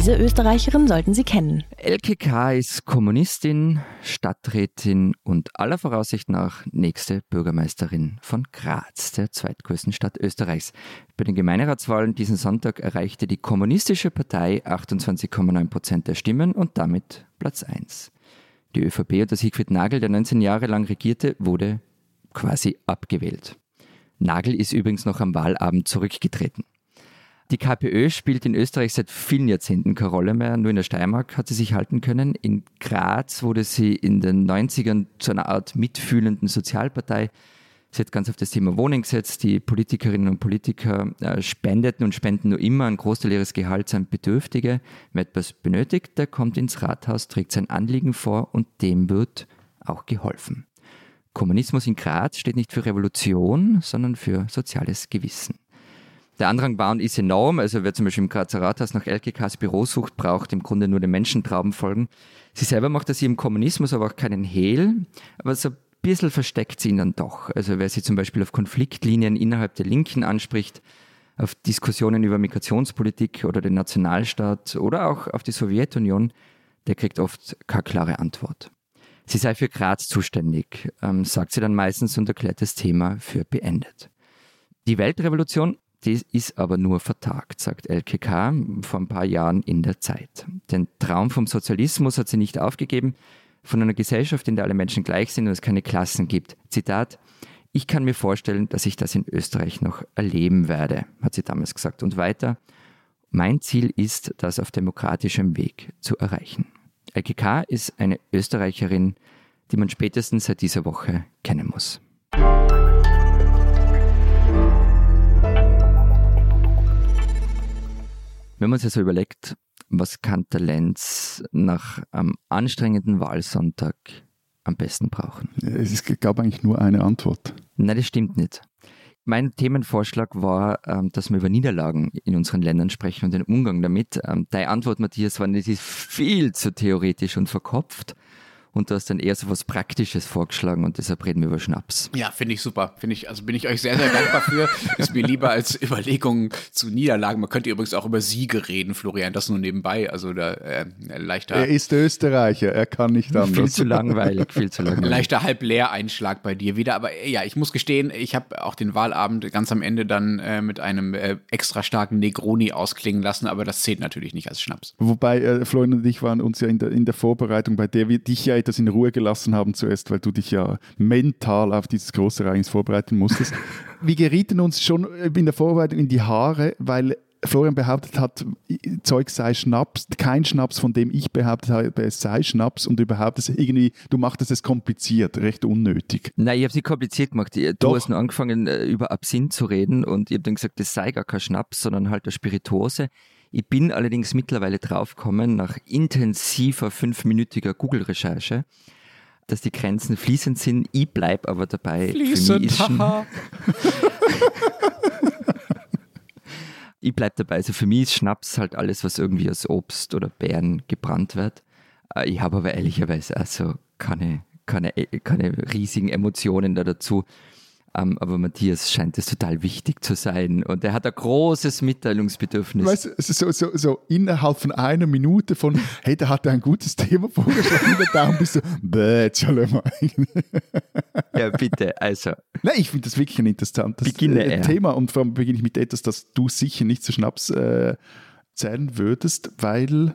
Diese Österreicherin sollten Sie kennen. Elke K. ist Kommunistin, Stadträtin und aller Voraussicht nach nächste Bürgermeisterin von Graz, der zweitgrößten Stadt Österreichs. Bei den Gemeinderatswahlen diesen Sonntag erreichte die Kommunistische Partei 28,9 Prozent der Stimmen und damit Platz 1. Die ÖVP unter Siegfried Nagel, der 19 Jahre lang regierte, wurde quasi abgewählt. Nagel ist übrigens noch am Wahlabend zurückgetreten. Die KPÖ spielt in Österreich seit vielen Jahrzehnten keine Rolle mehr. Nur in der Steiermark hat sie sich halten können. In Graz wurde sie in den 90ern zu einer Art mitfühlenden Sozialpartei. Sie hat ganz auf das Thema Wohnen gesetzt. Die Politikerinnen und Politiker äh, spendeten und spenden nur immer einen Großteil ihres Gehalts an Bedürftige. Wer etwas benötigt, der kommt ins Rathaus, trägt sein Anliegen vor und dem wird auch geholfen. Kommunismus in Graz steht nicht für Revolution, sondern für soziales Gewissen. Der Andrang war und ist enorm. Also wer zum Beispiel im Grazer Rathaus nach LKKs Büro sucht, braucht im Grunde nur den Menschentrauben folgen. Sie selber macht das im Kommunismus aber auch keinen Hehl. Aber so ein bisschen versteckt sie ihn dann doch. Also wer sie zum Beispiel auf Konfliktlinien innerhalb der Linken anspricht, auf Diskussionen über Migrationspolitik oder den Nationalstaat oder auch auf die Sowjetunion, der kriegt oft keine klare Antwort. Sie sei für Graz zuständig, ähm, sagt sie dann meistens und erklärt das Thema für beendet. Die Weltrevolution das ist aber nur vertagt, sagt LKK vor ein paar Jahren in der Zeit. Den Traum vom Sozialismus hat sie nicht aufgegeben, von einer Gesellschaft, in der alle Menschen gleich sind und es keine Klassen gibt. Zitat, ich kann mir vorstellen, dass ich das in Österreich noch erleben werde, hat sie damals gesagt. Und weiter, mein Ziel ist, das auf demokratischem Weg zu erreichen. LKK ist eine Österreicherin, die man spätestens seit dieser Woche kennen muss. Wenn man sich so überlegt, was kann der Lenz nach einem anstrengenden Wahlsonntag am besten brauchen? Es gab eigentlich nur eine Antwort. Nein, das stimmt nicht. Mein Themenvorschlag war, ähm, dass wir über Niederlagen in unseren Ländern sprechen und den Umgang damit. Ähm, deine Antwort, Matthias, war, das ist viel zu theoretisch und verkopft. Und du hast dann eher so was Praktisches vorgeschlagen und deshalb reden wir über Schnaps. Ja, finde ich super. Finde ich, also bin ich euch sehr, sehr dankbar für. Ist mir lieber als Überlegungen zu Niederlagen. Man könnte übrigens auch über Siege reden, Florian, das nur nebenbei. Also da äh, leichter. Er ist Österreicher, er kann nicht anders. Viel zu langweilig, viel zu langweilig. Leichter Halb-Leer-Einschlag bei dir wieder. Aber äh, ja, ich muss gestehen, ich habe auch den Wahlabend ganz am Ende dann äh, mit einem äh, extra starken Negroni ausklingen lassen, aber das zählt natürlich nicht als Schnaps. Wobei äh, Florian und ich waren uns ja in der, in der Vorbereitung, bei der wir dich ja etwas in Ruhe gelassen haben zuerst, weil du dich ja mental auf dieses große Ereignis vorbereiten musstest. wir gerieten uns schon in der Vorbereitung in die Haare, weil Florian behauptet hat, Zeug sei Schnaps, kein Schnaps, von dem ich behauptet habe, es sei Schnaps und überhaupt es irgendwie, du machtest es kompliziert, recht unnötig. Nein, ich habe es nicht kompliziert gemacht. Du Doch. hast nur angefangen, äh, über Absinth zu reden und ich habe dann gesagt, das sei gar kein Schnaps, sondern halt eine Spirituose. Ich bin allerdings mittlerweile draufgekommen, nach intensiver fünfminütiger Google-Recherche, dass die Grenzen fließend sind. Ich bleibe aber dabei. Für mich ist Schn- haha. ich bleibe dabei. Also für mich ist Schnaps halt alles, was irgendwie aus Obst oder Beeren gebrannt wird. Äh, Ich habe aber ehrlicherweise also keine, keine, keine riesigen Emotionen da dazu. Ähm, aber Matthias scheint es total wichtig zu sein und er hat ein großes Mitteilungsbedürfnis. Weißt du, so, so, so innerhalb von einer Minute von, hey, der hat ein gutes Thema vorgeschlagen, darum bist du, bäh, jetzt er mal. Ja, bitte, also. Nein, ich finde das wirklich ein interessantes Beginne äh, er. Thema und vor allem beginne ich mit etwas, das du sicher nicht zu Schnaps äh, zählen würdest, weil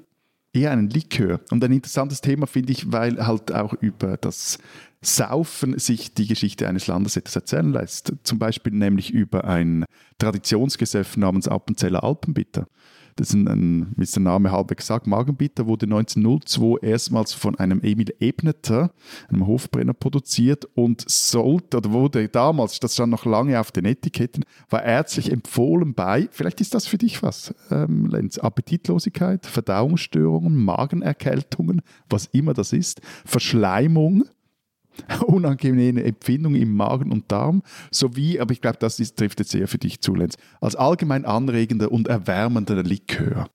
eher einen Likör. Und ein interessantes Thema finde ich, weil halt auch über das Saufen sich die Geschichte eines Landes etwas erzählen lässt. Zum Beispiel nämlich über ein Traditionsgesöff namens Appenzeller Alpenbitter. Das ist ein, wie der Name halbwegs sagt, Magenbitter, wurde 1902 erstmals von einem Emil Ebneter, einem Hofbrenner, produziert und sollte, oder wurde damals, das stand noch lange auf den Etiketten, war ärztlich empfohlen bei, vielleicht ist das für dich was, ähm, Lenz, Appetitlosigkeit, Verdauungsstörungen, Magenerkältungen, was immer das ist, Verschleimung, unangenehme Empfindungen im Magen und Darm, sowie, aber ich glaube, das ist, trifft jetzt sehr für dich zu, Lenz, als allgemein anregender und erwärmender Likör.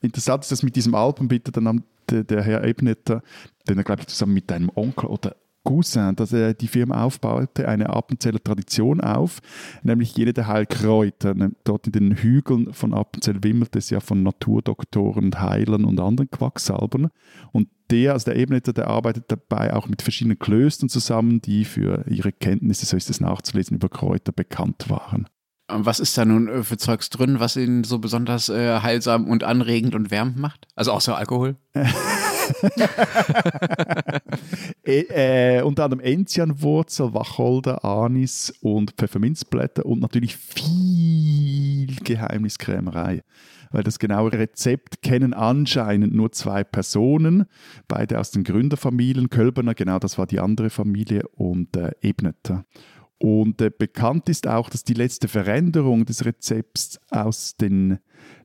Interessant ist, dass mit diesem Alpenbitter dann am- der, der Herr Ebneter, den er, glaube ich, zusammen mit einem Onkel oder Cousin, dass er die Firma aufbaute, eine Appenzeller Tradition auf, nämlich jene der Heilkräuter. Ne, Dort in den Hügeln von Appenzell wimmelt es ja von Naturdoktoren und Heilern und anderen Quacksalbern. Und der, also der Ebneter, der arbeitet dabei auch mit verschiedenen Klöstern zusammen, die für ihre Kenntnisse, so ist es nachzulesen, über Kräuter bekannt waren. Und Was ist da nun äh, für Zeugs drin, was ihn so besonders äh, heilsam und anregend und wärmend macht? Also außer Alkohol? Äh, äh, unter anderem Enzianwurzel, Wacholder, Anis und Pfefferminzblätter und natürlich viel Geheimniskrämerei. Weil das genaue Rezept kennen anscheinend nur zwei Personen, beide aus den Gründerfamilien, Kölberner, genau das war die andere Familie, und äh, Ebneter. Und äh, bekannt ist auch, dass die letzte Veränderung des Rezepts aus den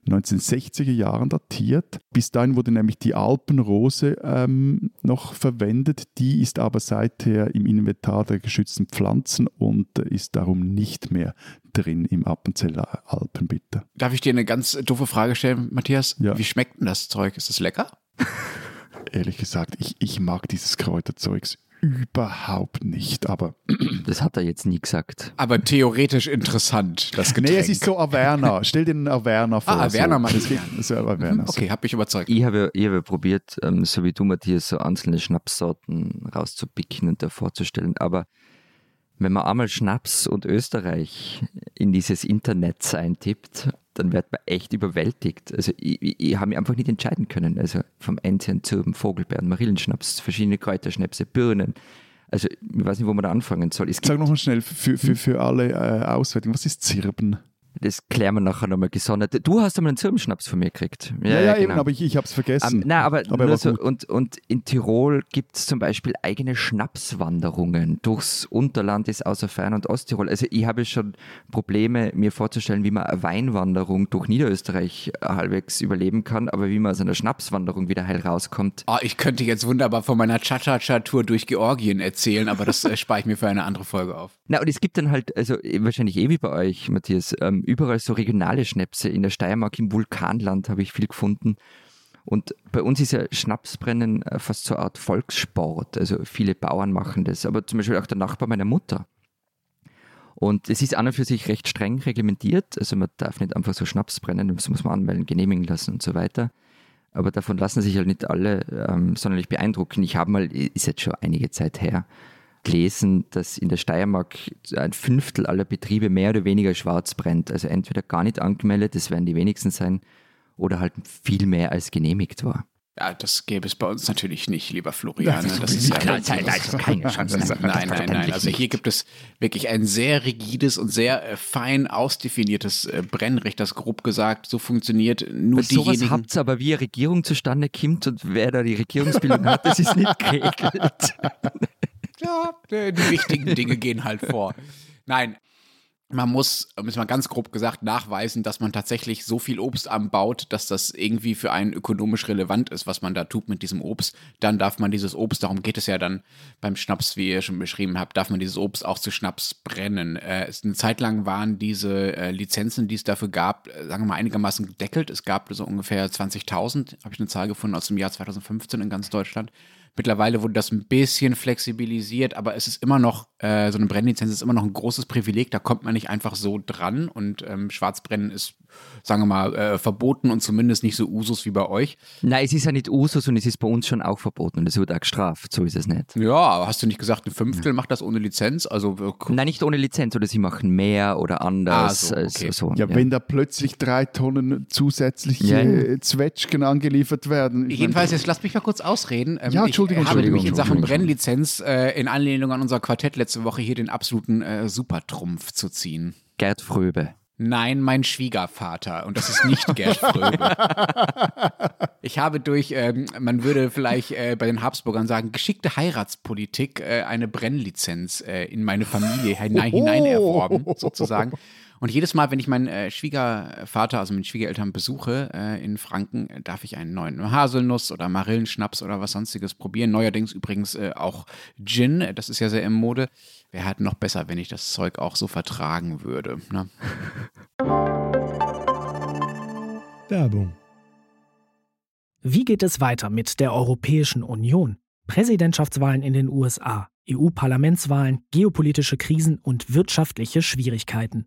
1960er Jahren datiert. Bis dahin wurde nämlich die Alpenrose ähm, noch verwendet. Die ist aber seither im Inventar der geschützten Pflanzen und äh, ist darum nicht mehr drin im Appenzeller Alpenbitter. Darf ich dir eine ganz doofe Frage stellen, Matthias? Ja. Wie schmeckt denn das Zeug? Ist das lecker? Ehrlich gesagt, ich, ich mag dieses Kräuterzeugs überhaupt nicht, aber Das hat er jetzt nie gesagt. Aber theoretisch interessant, das Getränk. nee, es ist so Averna. Stell dir einen Averna vor. Ah, Averna so. geht- so Averna. so. Okay, hab mich überzeugt. Ich habe, ich habe probiert, ähm, so wie du, Matthias, so einzelne Schnapssorten rauszupicken und da vorzustellen. Aber wenn man einmal Schnaps und Österreich in dieses Internet eintippt, dann wird man echt überwältigt. Also ich, ich, ich habe mich einfach nicht entscheiden können. Also vom Enzian zum Vogelbeeren, Marillenschnaps, verschiedene Kräuterschnäpse, Birnen. Also ich weiß nicht, wo man da anfangen soll. Es Sag nochmal schnell für, für, für alle äh, Auswertungen, was ist Zirben? Das klären wir nachher nochmal gesondert. Du hast einmal einen Zirbenschnaps von mir gekriegt. Ja, ja, eben, genau. aber ich, ich habe es vergessen. Ähm, nein, aber, Aber er nur so, und, und in Tirol gibt es zum Beispiel eigene Schnapswanderungen durchs Unterland des außer Fern- und Osttirol. Also ich habe schon Probleme, mir vorzustellen, wie man eine Weinwanderung durch Niederösterreich halbwegs überleben kann, aber wie man aus einer Schnapswanderung wieder heil rauskommt. Oh, ich könnte jetzt wunderbar von meiner Cha-Cha-Cha-Tour durch Georgien erzählen, aber das äh, spare ich mir für eine andere Folge auf. Na, und es gibt dann halt, also eh, wahrscheinlich eh wie bei euch, Matthias, ähm, überall so regionale Schnäpse. In der Steiermark im Vulkanland habe ich viel gefunden. Und bei uns ist ja Schnapsbrennen äh, fast so eine Art Volkssport. Also viele Bauern machen das, aber zum Beispiel auch der Nachbar meiner Mutter. Und es ist an und für sich recht streng reglementiert. Also man darf nicht einfach so Schnaps brennen, das muss man anmelden, genehmigen lassen und so weiter. Aber davon lassen sich halt nicht alle ähm, sonderlich beeindrucken. Ich habe mal, ist jetzt schon einige Zeit her, gelesen, dass in der Steiermark ein Fünftel aller Betriebe mehr oder weniger schwarz brennt. Also entweder gar nicht angemeldet, das werden die wenigsten sein, oder halt viel mehr als genehmigt war. Ja, das gäbe es bei uns natürlich nicht, lieber Florian. Das, das ist ja nein, nein, nein, keine Chance. Nein, nein, nein. Also hier gibt es wirklich ein sehr rigides und sehr äh, fein ausdefiniertes äh, Brennrecht, das grob gesagt so funktioniert. Nur Bei diejenigen. Sowas habt aber wie eine Regierung zustande kommt und wer da die Regierungsbildung hat, das ist nicht geregelt. Ja, äh, die wichtigen Dinge gehen halt vor. Nein, man muss, es mal ganz grob gesagt, nachweisen, dass man tatsächlich so viel Obst anbaut, dass das irgendwie für einen ökonomisch relevant ist, was man da tut mit diesem Obst. Dann darf man dieses Obst, darum geht es ja dann beim Schnaps, wie ihr schon beschrieben habt, darf man dieses Obst auch zu Schnaps brennen. Äh, eine Zeit lang waren diese äh, Lizenzen, die es dafür gab, äh, sagen wir mal einigermaßen gedeckelt. Es gab so ungefähr 20.000, habe ich eine Zahl gefunden aus dem Jahr 2015 in ganz Deutschland. Mittlerweile wurde das ein bisschen flexibilisiert, aber es ist immer noch, äh, so eine Brennlizenz ist immer noch ein großes Privileg, da kommt man nicht einfach so dran und ähm, Schwarzbrennen ist, sagen wir mal, äh, verboten und zumindest nicht so Usus wie bei euch. Nein, es ist ja nicht Usus und es ist bei uns schon auch verboten und es wird auch gestraft, so ist es nicht. Ja, hast du nicht gesagt, ein Fünftel ja. macht das ohne Lizenz? Also, äh, Nein, nicht ohne Lizenz, oder sie machen mehr oder anders. Ah, so, okay. so, ja, ja, wenn da plötzlich drei Tonnen zusätzliche ja. Zwetschgen angeliefert werden. Jedenfalls, jetzt lass mich mal kurz ausreden. Ähm, ja, Entschuldigung. Ich habe nämlich in Sachen Brennlizenz äh, in Anlehnung an unser Quartett letzte Woche hier den absoluten äh, Supertrumpf zu ziehen. Gerd Fröbe. Nein, mein Schwiegervater. Und das ist nicht Gerd Fröbe. ich habe durch, ähm, man würde vielleicht äh, bei den Habsburgern sagen, geschickte Heiratspolitik äh, eine Brennlizenz äh, in meine Familie hinein, hinein erworben, sozusagen. Und jedes Mal, wenn ich meinen äh, Schwiegervater, also meine Schwiegereltern besuche äh, in Franken, äh, darf ich einen neuen Haselnuss oder Marillenschnaps oder was sonstiges probieren. Neuerdings übrigens äh, auch Gin, das ist ja sehr im Mode. Wäre halt noch besser, wenn ich das Zeug auch so vertragen würde. Ne? Werbung. Wie geht es weiter mit der Europäischen Union? Präsidentschaftswahlen in den USA, EU-Parlamentswahlen, geopolitische Krisen und wirtschaftliche Schwierigkeiten.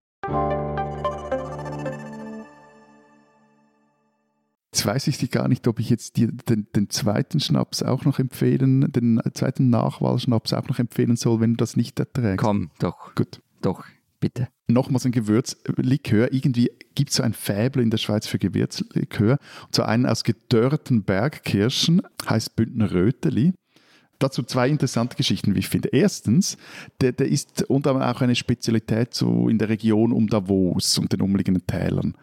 Jetzt weiß ich gar nicht, ob ich jetzt die, den, den, zweiten Schnaps auch noch empfehlen, den zweiten Nachwahlschnaps auch noch empfehlen soll, wenn du das nicht erträgst. Komm, doch. Gut. Doch, bitte. Nochmals ein Gewürzlikör. Irgendwie gibt es so ein Fäbel in der Schweiz für Gewürzlikör. Und zwar einen aus gedörrten Bergkirschen, heißt Bündner Röteli dazu zwei interessante Geschichten, wie ich finde. Erstens, der, der ist unter anderem auch eine Spezialität so in der Region um Davos und den umliegenden Tälern.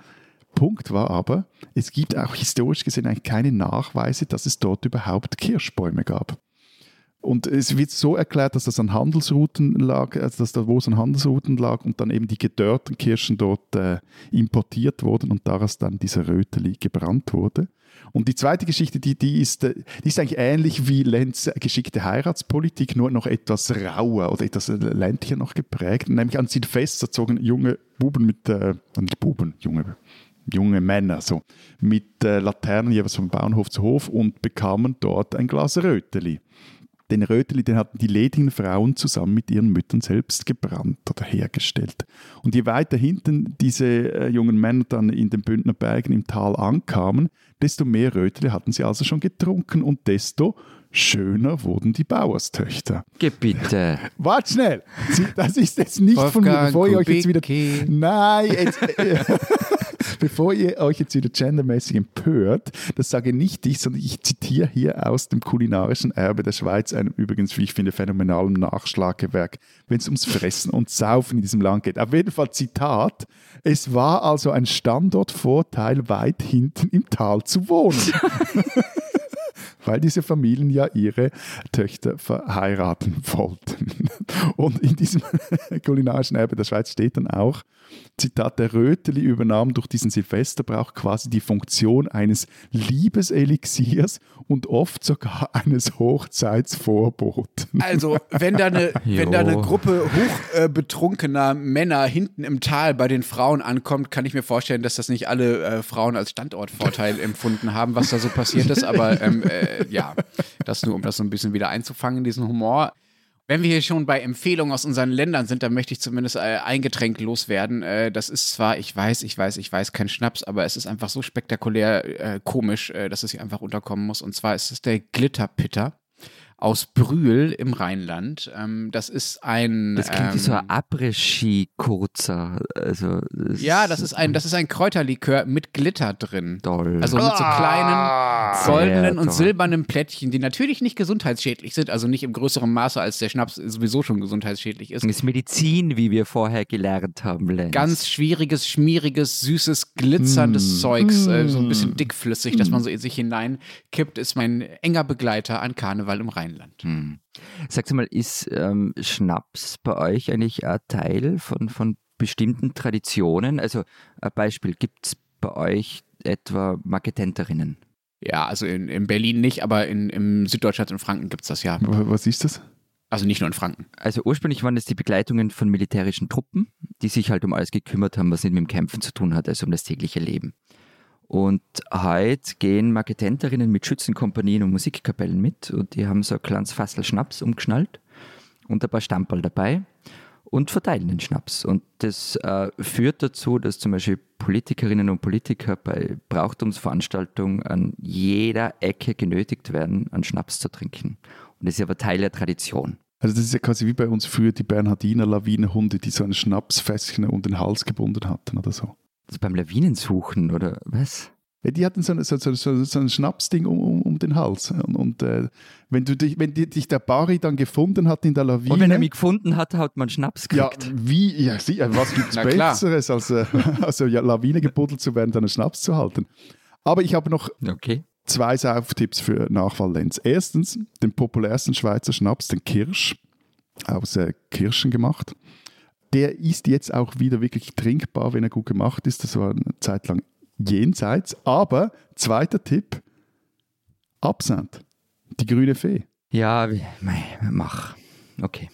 Punkt war aber, es gibt auch historisch gesehen eigentlich keine Nachweise, dass es dort überhaupt Kirschbäume gab. Und es wird so erklärt, dass das an Handelsrouten lag, also dass da wo es an Handelsrouten lag und dann eben die gedörrten Kirschen dort äh, importiert wurden und daraus dann dieser Röteli gebrannt wurde. Und die zweite Geschichte, die, die, ist, äh, die ist eigentlich ähnlich wie Lenz geschickte Heiratspolitik, nur noch etwas rauer oder etwas ländlicher noch geprägt. Nämlich an Silvester zogen junge Buben mit, äh, nicht Buben, junge junge Männer, so mit äh, Laternen jeweils vom Bauernhof zu Hof und bekamen dort ein Glas Röteli. Den Röteli, den hatten die ledigen Frauen zusammen mit ihren Müttern selbst gebrannt oder hergestellt. Und je weiter hinten diese äh, jungen Männer dann in den Bündner Bergen im Tal ankamen, desto mehr Röteli hatten sie also schon getrunken und desto schöner wurden die Bauerstöchter. Gebitte. Wart schnell! Das ist jetzt nicht Wolfgang von mir, bevor ihr euch jetzt wieder. Nein, jetzt, äh, bevor ihr euch jetzt wieder gendermäßig empört, das sage nicht ich, sondern ich zitiere hier aus dem kulinarischen Erbe der Schweiz, einem übrigens, wie ich finde, phänomenalen Nachschlagewerk, wenn es ums Fressen und Saufen in diesem Land geht. Auf jeden Fall Zitat. Es war also ein Standortvorteil, weit hinten im Tal zu wohnen. weil diese Familien ja ihre Töchter verheiraten wollten. Und in diesem kulinarischen Erbe der Schweiz steht dann auch, Zitat, der Röteli übernahm durch diesen Silvesterbrauch quasi die Funktion eines Liebeselixiers und oft sogar eines Hochzeitsvorboten. Also, wenn da eine, wenn da eine. Gruppe hoch äh, Männer hinten im Tal bei den Frauen ankommt, kann ich mir vorstellen, dass das nicht alle äh, Frauen als Standortvorteil empfunden haben, was da so passiert ist. Aber ähm, äh, ja, das nur, um das so ein bisschen wieder einzufangen, diesen Humor. Wenn wir hier schon bei Empfehlungen aus unseren Ländern sind, dann möchte ich zumindest äh, ein Getränk loswerden. Äh, das ist zwar, ich weiß, ich weiß, ich weiß, kein Schnaps, aber es ist einfach so spektakulär äh, komisch, äh, dass es hier einfach unterkommen muss. Und zwar ist es der Glitterpitter aus Brühl im Rheinland. Ähm, das ist ein. Das klingt wie so ähm, ein Après-Ski-Kurzer. Also, das Ja, das ist ein, das ist ein Kräuterlikör mit Glitter drin. toll. Also mit so kleinen goldenen Sehr und silbernen Plättchen, die natürlich nicht gesundheitsschädlich sind, also nicht im größeren Maße, als der Schnaps sowieso schon gesundheitsschädlich ist. das ist Medizin, wie wir vorher gelernt haben, Lenz. Ganz schwieriges, schmieriges, süßes, glitzerndes Zeugs, äh, so ein Mm. bisschen dickflüssig, dass man so in sich hineinkippt, ist mein enger Begleiter an Karneval im Rheinland. Hm. Sagst du mal, ist ähm, Schnaps bei euch eigentlich ein Teil von, von bestimmten Traditionen? Also ein Beispiel, gibt es bei euch etwa Marketenterinnen? Ja, also in, in Berlin nicht, aber in, im Süddeutschland und Franken gibt es das ja. Was ist das? Also nicht nur in Franken. Also ursprünglich waren es die Begleitungen von militärischen Truppen, die sich halt um alles gekümmert haben, was nicht mit dem Kämpfen zu tun hat, also um das tägliche Leben. Und heute gehen Marketenterinnen mit Schützenkompanien und Musikkapellen mit und die haben so ein kleines Fassel Schnaps umgeschnallt und ein paar Stamperl dabei und verteilen den Schnaps. Und das äh, führt dazu, dass zum Beispiel Politikerinnen und Politiker bei Brauchtumsveranstaltungen an jeder Ecke genötigt werden, einen Schnaps zu trinken. Und das ist aber Teil der Tradition. Also das ist ja quasi wie bei uns früher die Bernhardiner Lawinenhunde, die so ein Schnapsfässchen um den Hals gebunden hatten oder so. Also beim Lawinensuchen oder was? Ja, die hatten so, ein- so, so, so, ein Schnapsding um, um, um den Hals. Und, und äh, wenn, du dich, wenn die, dich der Bari dann gefunden hat in der Lawine... Und wenn er mich gefunden hat, hat man Schnaps ja, gekriegt. wie, ja, sie- ja, was gibt es. Besseres, als äh, also, ja, Lawine gebuddelt zu werden, dann einen Schnaps zu halten? Aber ich habe noch Okay. zwei Sauftipps für Nachfalllenz. Erstens den populärsten Schweizer Schnaps, den Kirsch, aus äh, Kirschen gemacht. Der ist jetzt auch wieder wirklich trinkbar, wenn er gut gemacht ist. Das war eine Zeit lang jenseits. Aber zweiter Tipp: Absent. Die grüne Fee. Ja, mach. Okay.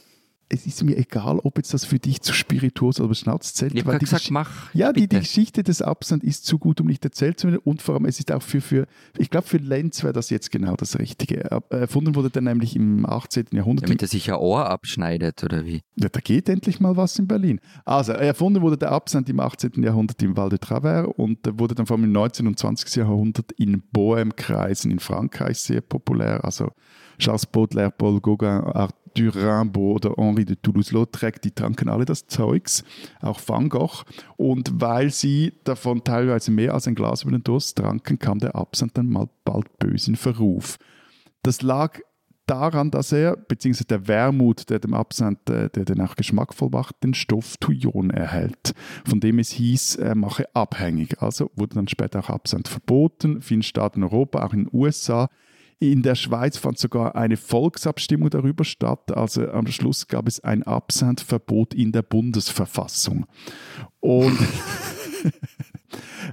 Es ist mir egal, ob jetzt das für dich zu spirituos oder Schnauz zählt. Ich habe weil gerade die gesagt, Gesch- mach. ja, die, die. Geschichte des Absand ist zu gut, um nicht erzählt zu werden. Und vor allem, es ist auch für, für ich glaube, für Lenz wäre das jetzt genau das Richtige. Er- Erfunden wurde der nämlich im 18. Jahrhundert. Damit er sich ein Ohr abschneidet, oder wie? Ja, da geht endlich mal was in Berlin. Also, erfunden wurde der Absand im 18. Jahrhundert im Val de Travers und wurde dann vor allem im 19. und 20. Jahrhundert in Bohème-Kreisen in Frankreich sehr populär. Also Charles Baudelaire, Paul Gauguin, Arthur Rimbaud oder Henri de Toulouse-Lautrec, die tranken alle das Zeugs, auch Van Gogh. Und weil sie davon teilweise mehr als ein Glas über den Durst tranken, kam der Absand dann mal bald bös in Verruf. Das lag daran, dass er, beziehungsweise der Wermut, der dem Absand, äh, der den auch geschmackvoll macht, den Stoff Thujon erhält, von dem es hieß, er mache abhängig. Also wurde dann später auch Absand verboten, vielen Staaten in Europa, auch in den USA. In der Schweiz fand sogar eine Volksabstimmung darüber statt. Also am Schluss gab es ein Absandverbot in der Bundesverfassung. Und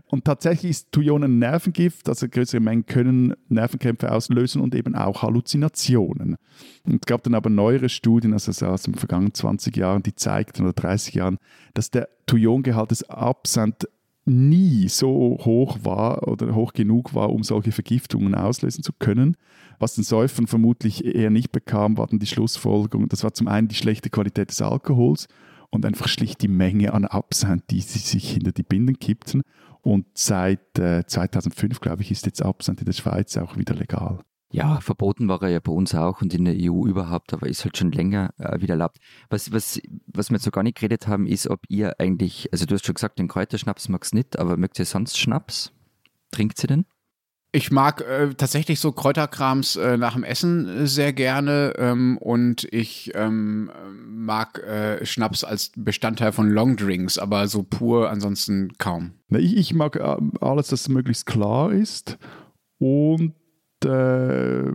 Und tatsächlich ist Thujon ein Nervengift, also größere Mengen können Nervenkrämpfe auslösen und eben auch Halluzinationen. Und es gab dann aber neuere Studien, also so aus den vergangenen 20 Jahren, die zeigten oder 30 Jahren, dass der Thujongehalt des Absand nie so hoch war oder hoch genug war, um solche Vergiftungen auslösen zu können. Was den Säufern vermutlich eher nicht bekam, war dann die Schlussfolgerung. Das war zum einen die schlechte Qualität des Alkohols und einfach schlicht die Menge an Absand, die sie sich hinter die Binden kippten. Und seit äh, 2005, glaube ich, ist jetzt Absand in der Schweiz auch wieder legal. Ja, verboten war er ja bei uns auch und in der EU überhaupt, aber ist halt schon länger äh, wieder erlaubt. Was, was, was wir jetzt so gar nicht geredet haben, ist, ob ihr eigentlich, also du hast schon gesagt, den Kräuterschnaps magst nicht, aber mögt ihr sonst Schnaps? Trinkt sie denn? Ich mag äh, tatsächlich so Kräuterkrams äh, nach dem Essen äh, sehr gerne ähm, und ich ähm, mag äh, Schnaps als Bestandteil von Longdrinks, aber so pur ansonsten kaum. Na, ich, ich mag äh, alles, das möglichst klar ist und äh,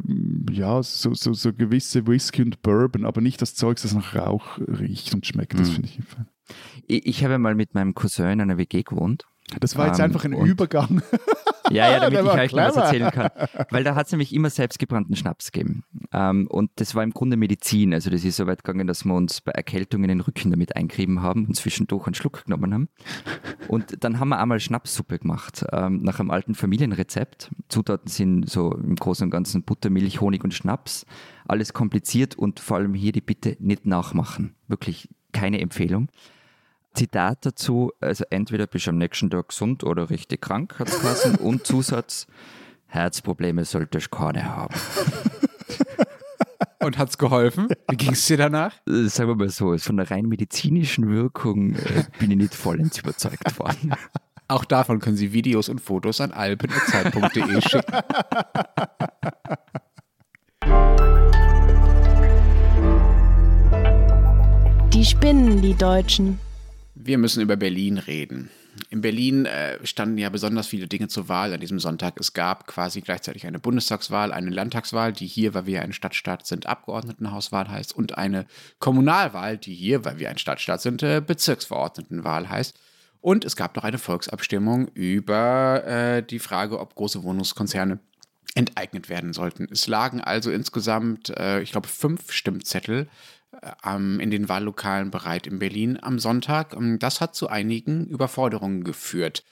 ja, so, so, so gewisse Whisky und Bourbon, aber nicht das Zeug, das nach Rauch riecht und schmeckt. Das Mhm. finde ich fein. Ich, ich habe mal mit meinem Cousin in einer WG gewohnt. Das war jetzt Ähm, einfach ein Übergang. Ja, ja, damit ich euch mal was clever. erzählen kann. Weil da hat es nämlich immer selbstgebrannten Schnaps gegeben. Ähm, und das war im Grunde Medizin. Also das ist so weit gegangen, dass wir uns bei Erkältungen den Rücken damit eingerieben haben und zwischendurch einen Schluck genommen haben. Und dann haben wir einmal Schnapssuppe gemacht, ähm, nach einem alten Familienrezept. Zutaten sind so im Großen und Ganzen Butter, Milch, Honig und Schnaps. Alles kompliziert und vor allem hier die Bitte nicht nachmachen. Wirklich keine Empfehlung. Zitat dazu, also entweder bist du am nächsten Tag gesund oder richtig krank, hat es und Zusatz, Herzprobleme solltest du keine haben. Und hat's geholfen? Wie ging es dir danach? Äh, Sagen wir mal so, von der rein medizinischen Wirkung äh, bin ich nicht vollends überzeugt worden. Auch davon können Sie Videos und Fotos an alpen.zeit.de schicken. Die spinnen, die Deutschen. Wir müssen über Berlin reden. In Berlin äh, standen ja besonders viele Dinge zur Wahl an diesem Sonntag. Es gab quasi gleichzeitig eine Bundestagswahl, eine Landtagswahl, die hier, weil wir ein Stadtstaat sind, Abgeordnetenhauswahl heißt, und eine Kommunalwahl, die hier, weil wir ein Stadtstaat sind, äh, Bezirksverordnetenwahl heißt. Und es gab noch eine Volksabstimmung über äh, die Frage, ob große Wohnungskonzerne enteignet werden sollten. Es lagen also insgesamt, äh, ich glaube, fünf Stimmzettel äh, in den Wahllokalen bereit in Berlin am Sonntag. Ähm, Das hat zu einigen Überforderungen geführt.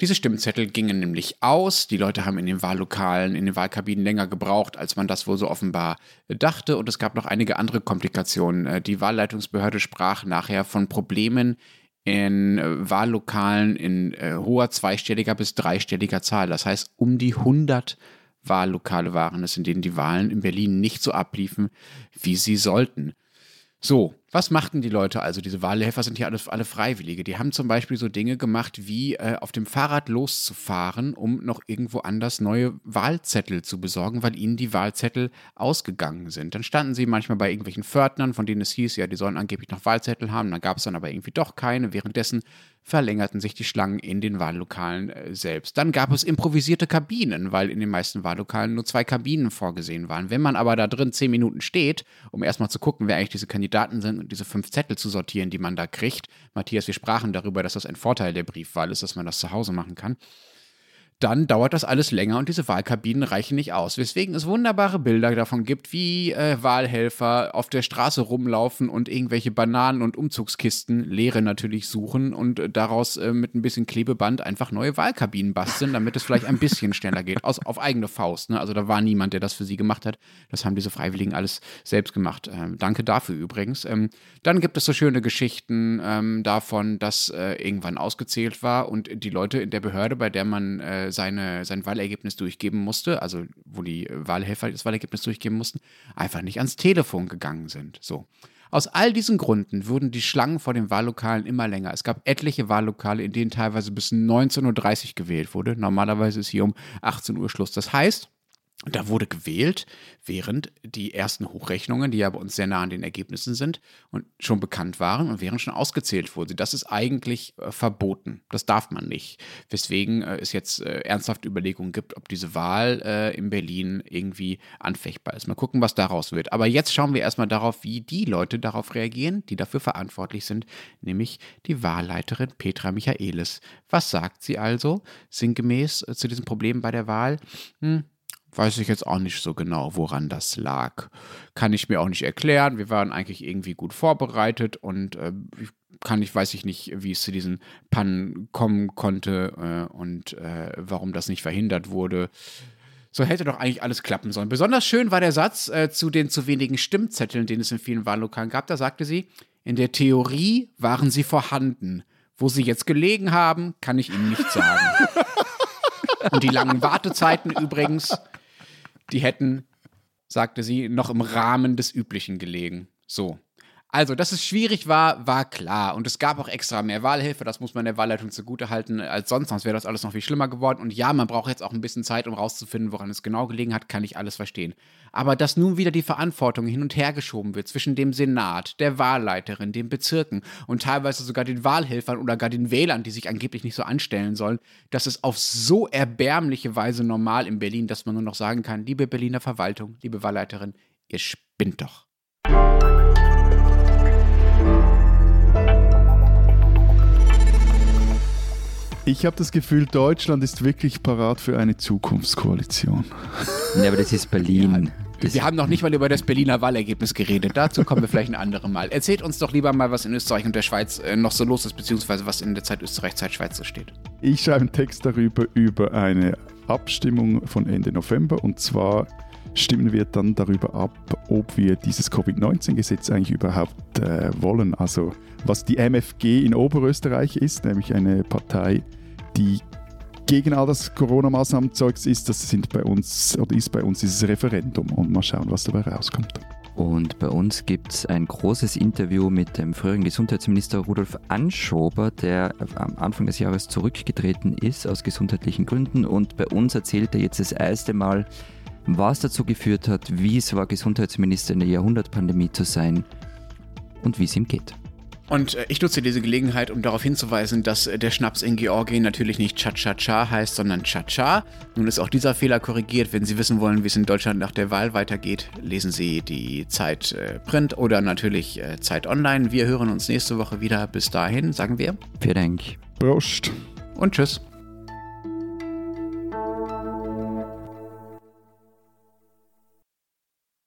Diese Stimmzettel gingen nämlich aus. Die Leute haben in den Wahllokalen, in den Wahlkabinen länger gebraucht, als man das wohl so offenbar dachte. Und es gab noch einige andere Komplikationen. Äh, Die Wahlleitungsbehörde sprach nachher von Problemen in äh, Wahllokalen in äh, hoher zweistelliger bis dreistelliger Zahl. Das heißt, um die 100 Wahllokale waren es, in denen die Wahlen in Berlin nicht so abliefen, wie sie sollten. So, was machten die Leute also? Diese Wahlhelfer sind hier alle, alle Freiwillige. Die haben zum Beispiel so Dinge gemacht, wie äh, auf dem Fahrrad loszufahren, um noch irgendwo anders neue Wahlzettel zu besorgen, weil ihnen die Wahlzettel ausgegangen sind. Dann standen sie manchmal bei irgendwelchen Pförtnern, von denen es hieß, ja, die sollen angeblich noch Wahlzettel haben. Dann gab es dann aber irgendwie doch keine. Währenddessen verlängerten sich die Schlangen in den Wahllokalen äh, selbst. Dann gab es improvisierte Kabinen, weil in den meisten Wahllokalen nur zwei Kabinen vorgesehen waren. Wenn man aber da drin zehn Minuten steht, um erstmal zu gucken, wer eigentlich diese Kandidaten sind diese fünf Zettel zu sortieren, die man da kriegt, Matthias, wir sprachen darüber, dass das ein Vorteil der Briefwahl ist, dass man das zu Hause machen kann dann dauert das alles länger und diese Wahlkabinen reichen nicht aus. Weswegen es wunderbare Bilder davon gibt, wie äh, Wahlhelfer auf der Straße rumlaufen und irgendwelche Bananen und Umzugskisten, leere natürlich, suchen und äh, daraus äh, mit ein bisschen Klebeband einfach neue Wahlkabinen basteln, damit es vielleicht ein bisschen schneller geht. Aus, auf eigene Faust. Ne? Also da war niemand, der das für sie gemacht hat. Das haben diese Freiwilligen alles selbst gemacht. Ähm, danke dafür übrigens. Ähm, dann gibt es so schöne Geschichten ähm, davon, dass äh, irgendwann ausgezählt war und die Leute in der Behörde, bei der man seine, sein Wahlergebnis durchgeben musste, also wo die äh, Wahlhelfer das Wahlergebnis durchgeben mussten, einfach nicht ans Telefon gegangen sind. So. Aus all diesen Gründen wurden die Schlangen vor den Wahllokalen immer länger. Es gab etliche Wahllokale, in denen teilweise bis 19.30 Uhr gewählt wurde. Normalerweise ist hier um 18 Uhr Schluss. Das heißt, da wurde gewählt, während die ersten Hochrechnungen, die ja bei uns sehr nah an den Ergebnissen sind und schon bekannt waren und während schon ausgezählt wurde. Das ist eigentlich äh, verboten. Das darf man nicht. Weswegen äh, es jetzt äh, ernsthaft Überlegungen gibt, ob diese Wahl äh, in Berlin irgendwie anfechtbar ist. Mal gucken, was daraus wird. Aber jetzt schauen wir erstmal darauf, wie die Leute darauf reagieren, die dafür verantwortlich sind, nämlich die Wahlleiterin Petra Michaelis. Was sagt sie also sinngemäß äh, zu diesem Problem bei der Wahl? Hm, weiß ich jetzt auch nicht so genau, woran das lag. Kann ich mir auch nicht erklären. Wir waren eigentlich irgendwie gut vorbereitet und äh, kann ich, weiß ich nicht, wie es zu diesen Pannen kommen konnte äh, und äh, warum das nicht verhindert wurde. So hätte doch eigentlich alles klappen sollen. Besonders schön war der Satz äh, zu den zu wenigen Stimmzetteln, den es in vielen Wahllokalen gab. Da sagte sie, in der Theorie waren sie vorhanden. Wo sie jetzt gelegen haben, kann ich Ihnen nicht sagen. Und die langen Wartezeiten übrigens, die hätten, sagte sie, noch im Rahmen des Üblichen gelegen. So. Also, dass es schwierig war, war klar. Und es gab auch extra mehr Wahlhilfe, das muss man der Wahlleitung zugutehalten als sonst, sonst wäre das alles noch viel schlimmer geworden. Und ja, man braucht jetzt auch ein bisschen Zeit, um rauszufinden, woran es genau gelegen hat, kann ich alles verstehen. Aber dass nun wieder die Verantwortung hin und her geschoben wird zwischen dem Senat, der Wahlleiterin, den Bezirken und teilweise sogar den Wahlhelfern oder gar den Wählern, die sich angeblich nicht so anstellen sollen, das ist auf so erbärmliche Weise normal in Berlin, dass man nur noch sagen kann, liebe Berliner Verwaltung, liebe Wahlleiterin, ihr spinnt doch. Ich habe das Gefühl, Deutschland ist wirklich parat für eine Zukunftskoalition. Ja, aber das ist Berlin. Das Wir haben noch nicht mal über das Berliner Wahlergebnis geredet. Dazu kommen wir vielleicht ein anderes Mal. Erzählt uns doch lieber mal, was in Österreich und der Schweiz äh, noch so los ist, beziehungsweise was in der Zeit Österreich, Zeit Schweiz so steht. Ich schreibe einen Text darüber, über eine Abstimmung von Ende November. Und zwar stimmen wir dann darüber ab, ob wir dieses Covid-19-Gesetz eigentlich überhaupt äh, wollen. Also was die MFG in Oberösterreich ist, nämlich eine Partei, die gegen all das Corona-Maßnahmenzeugs ist, das sind bei uns oder ist bei uns dieses Referendum und mal schauen, was dabei rauskommt. Und bei uns gibt es ein großes Interview mit dem früheren Gesundheitsminister Rudolf Anschober, der am Anfang des Jahres zurückgetreten ist aus gesundheitlichen Gründen. Und bei uns erzählt er jetzt das erste Mal, was dazu geführt hat, wie es war, Gesundheitsminister in der Jahrhundertpandemie zu sein und wie es ihm geht. Und äh, ich nutze diese Gelegenheit, um darauf hinzuweisen, dass äh, der Schnaps in Georgien natürlich nicht Cha-Cha-Cha heißt, sondern Cha-Cha. Nun ist auch dieser Fehler korrigiert. Wenn Sie wissen wollen, wie es in Deutschland nach der Wahl weitergeht, lesen Sie die Zeit äh, Print oder natürlich Zeit Online. Wir hören uns nächste Woche wieder. Bis dahin sagen wir Vielen Dank. Prost! und Tschüss.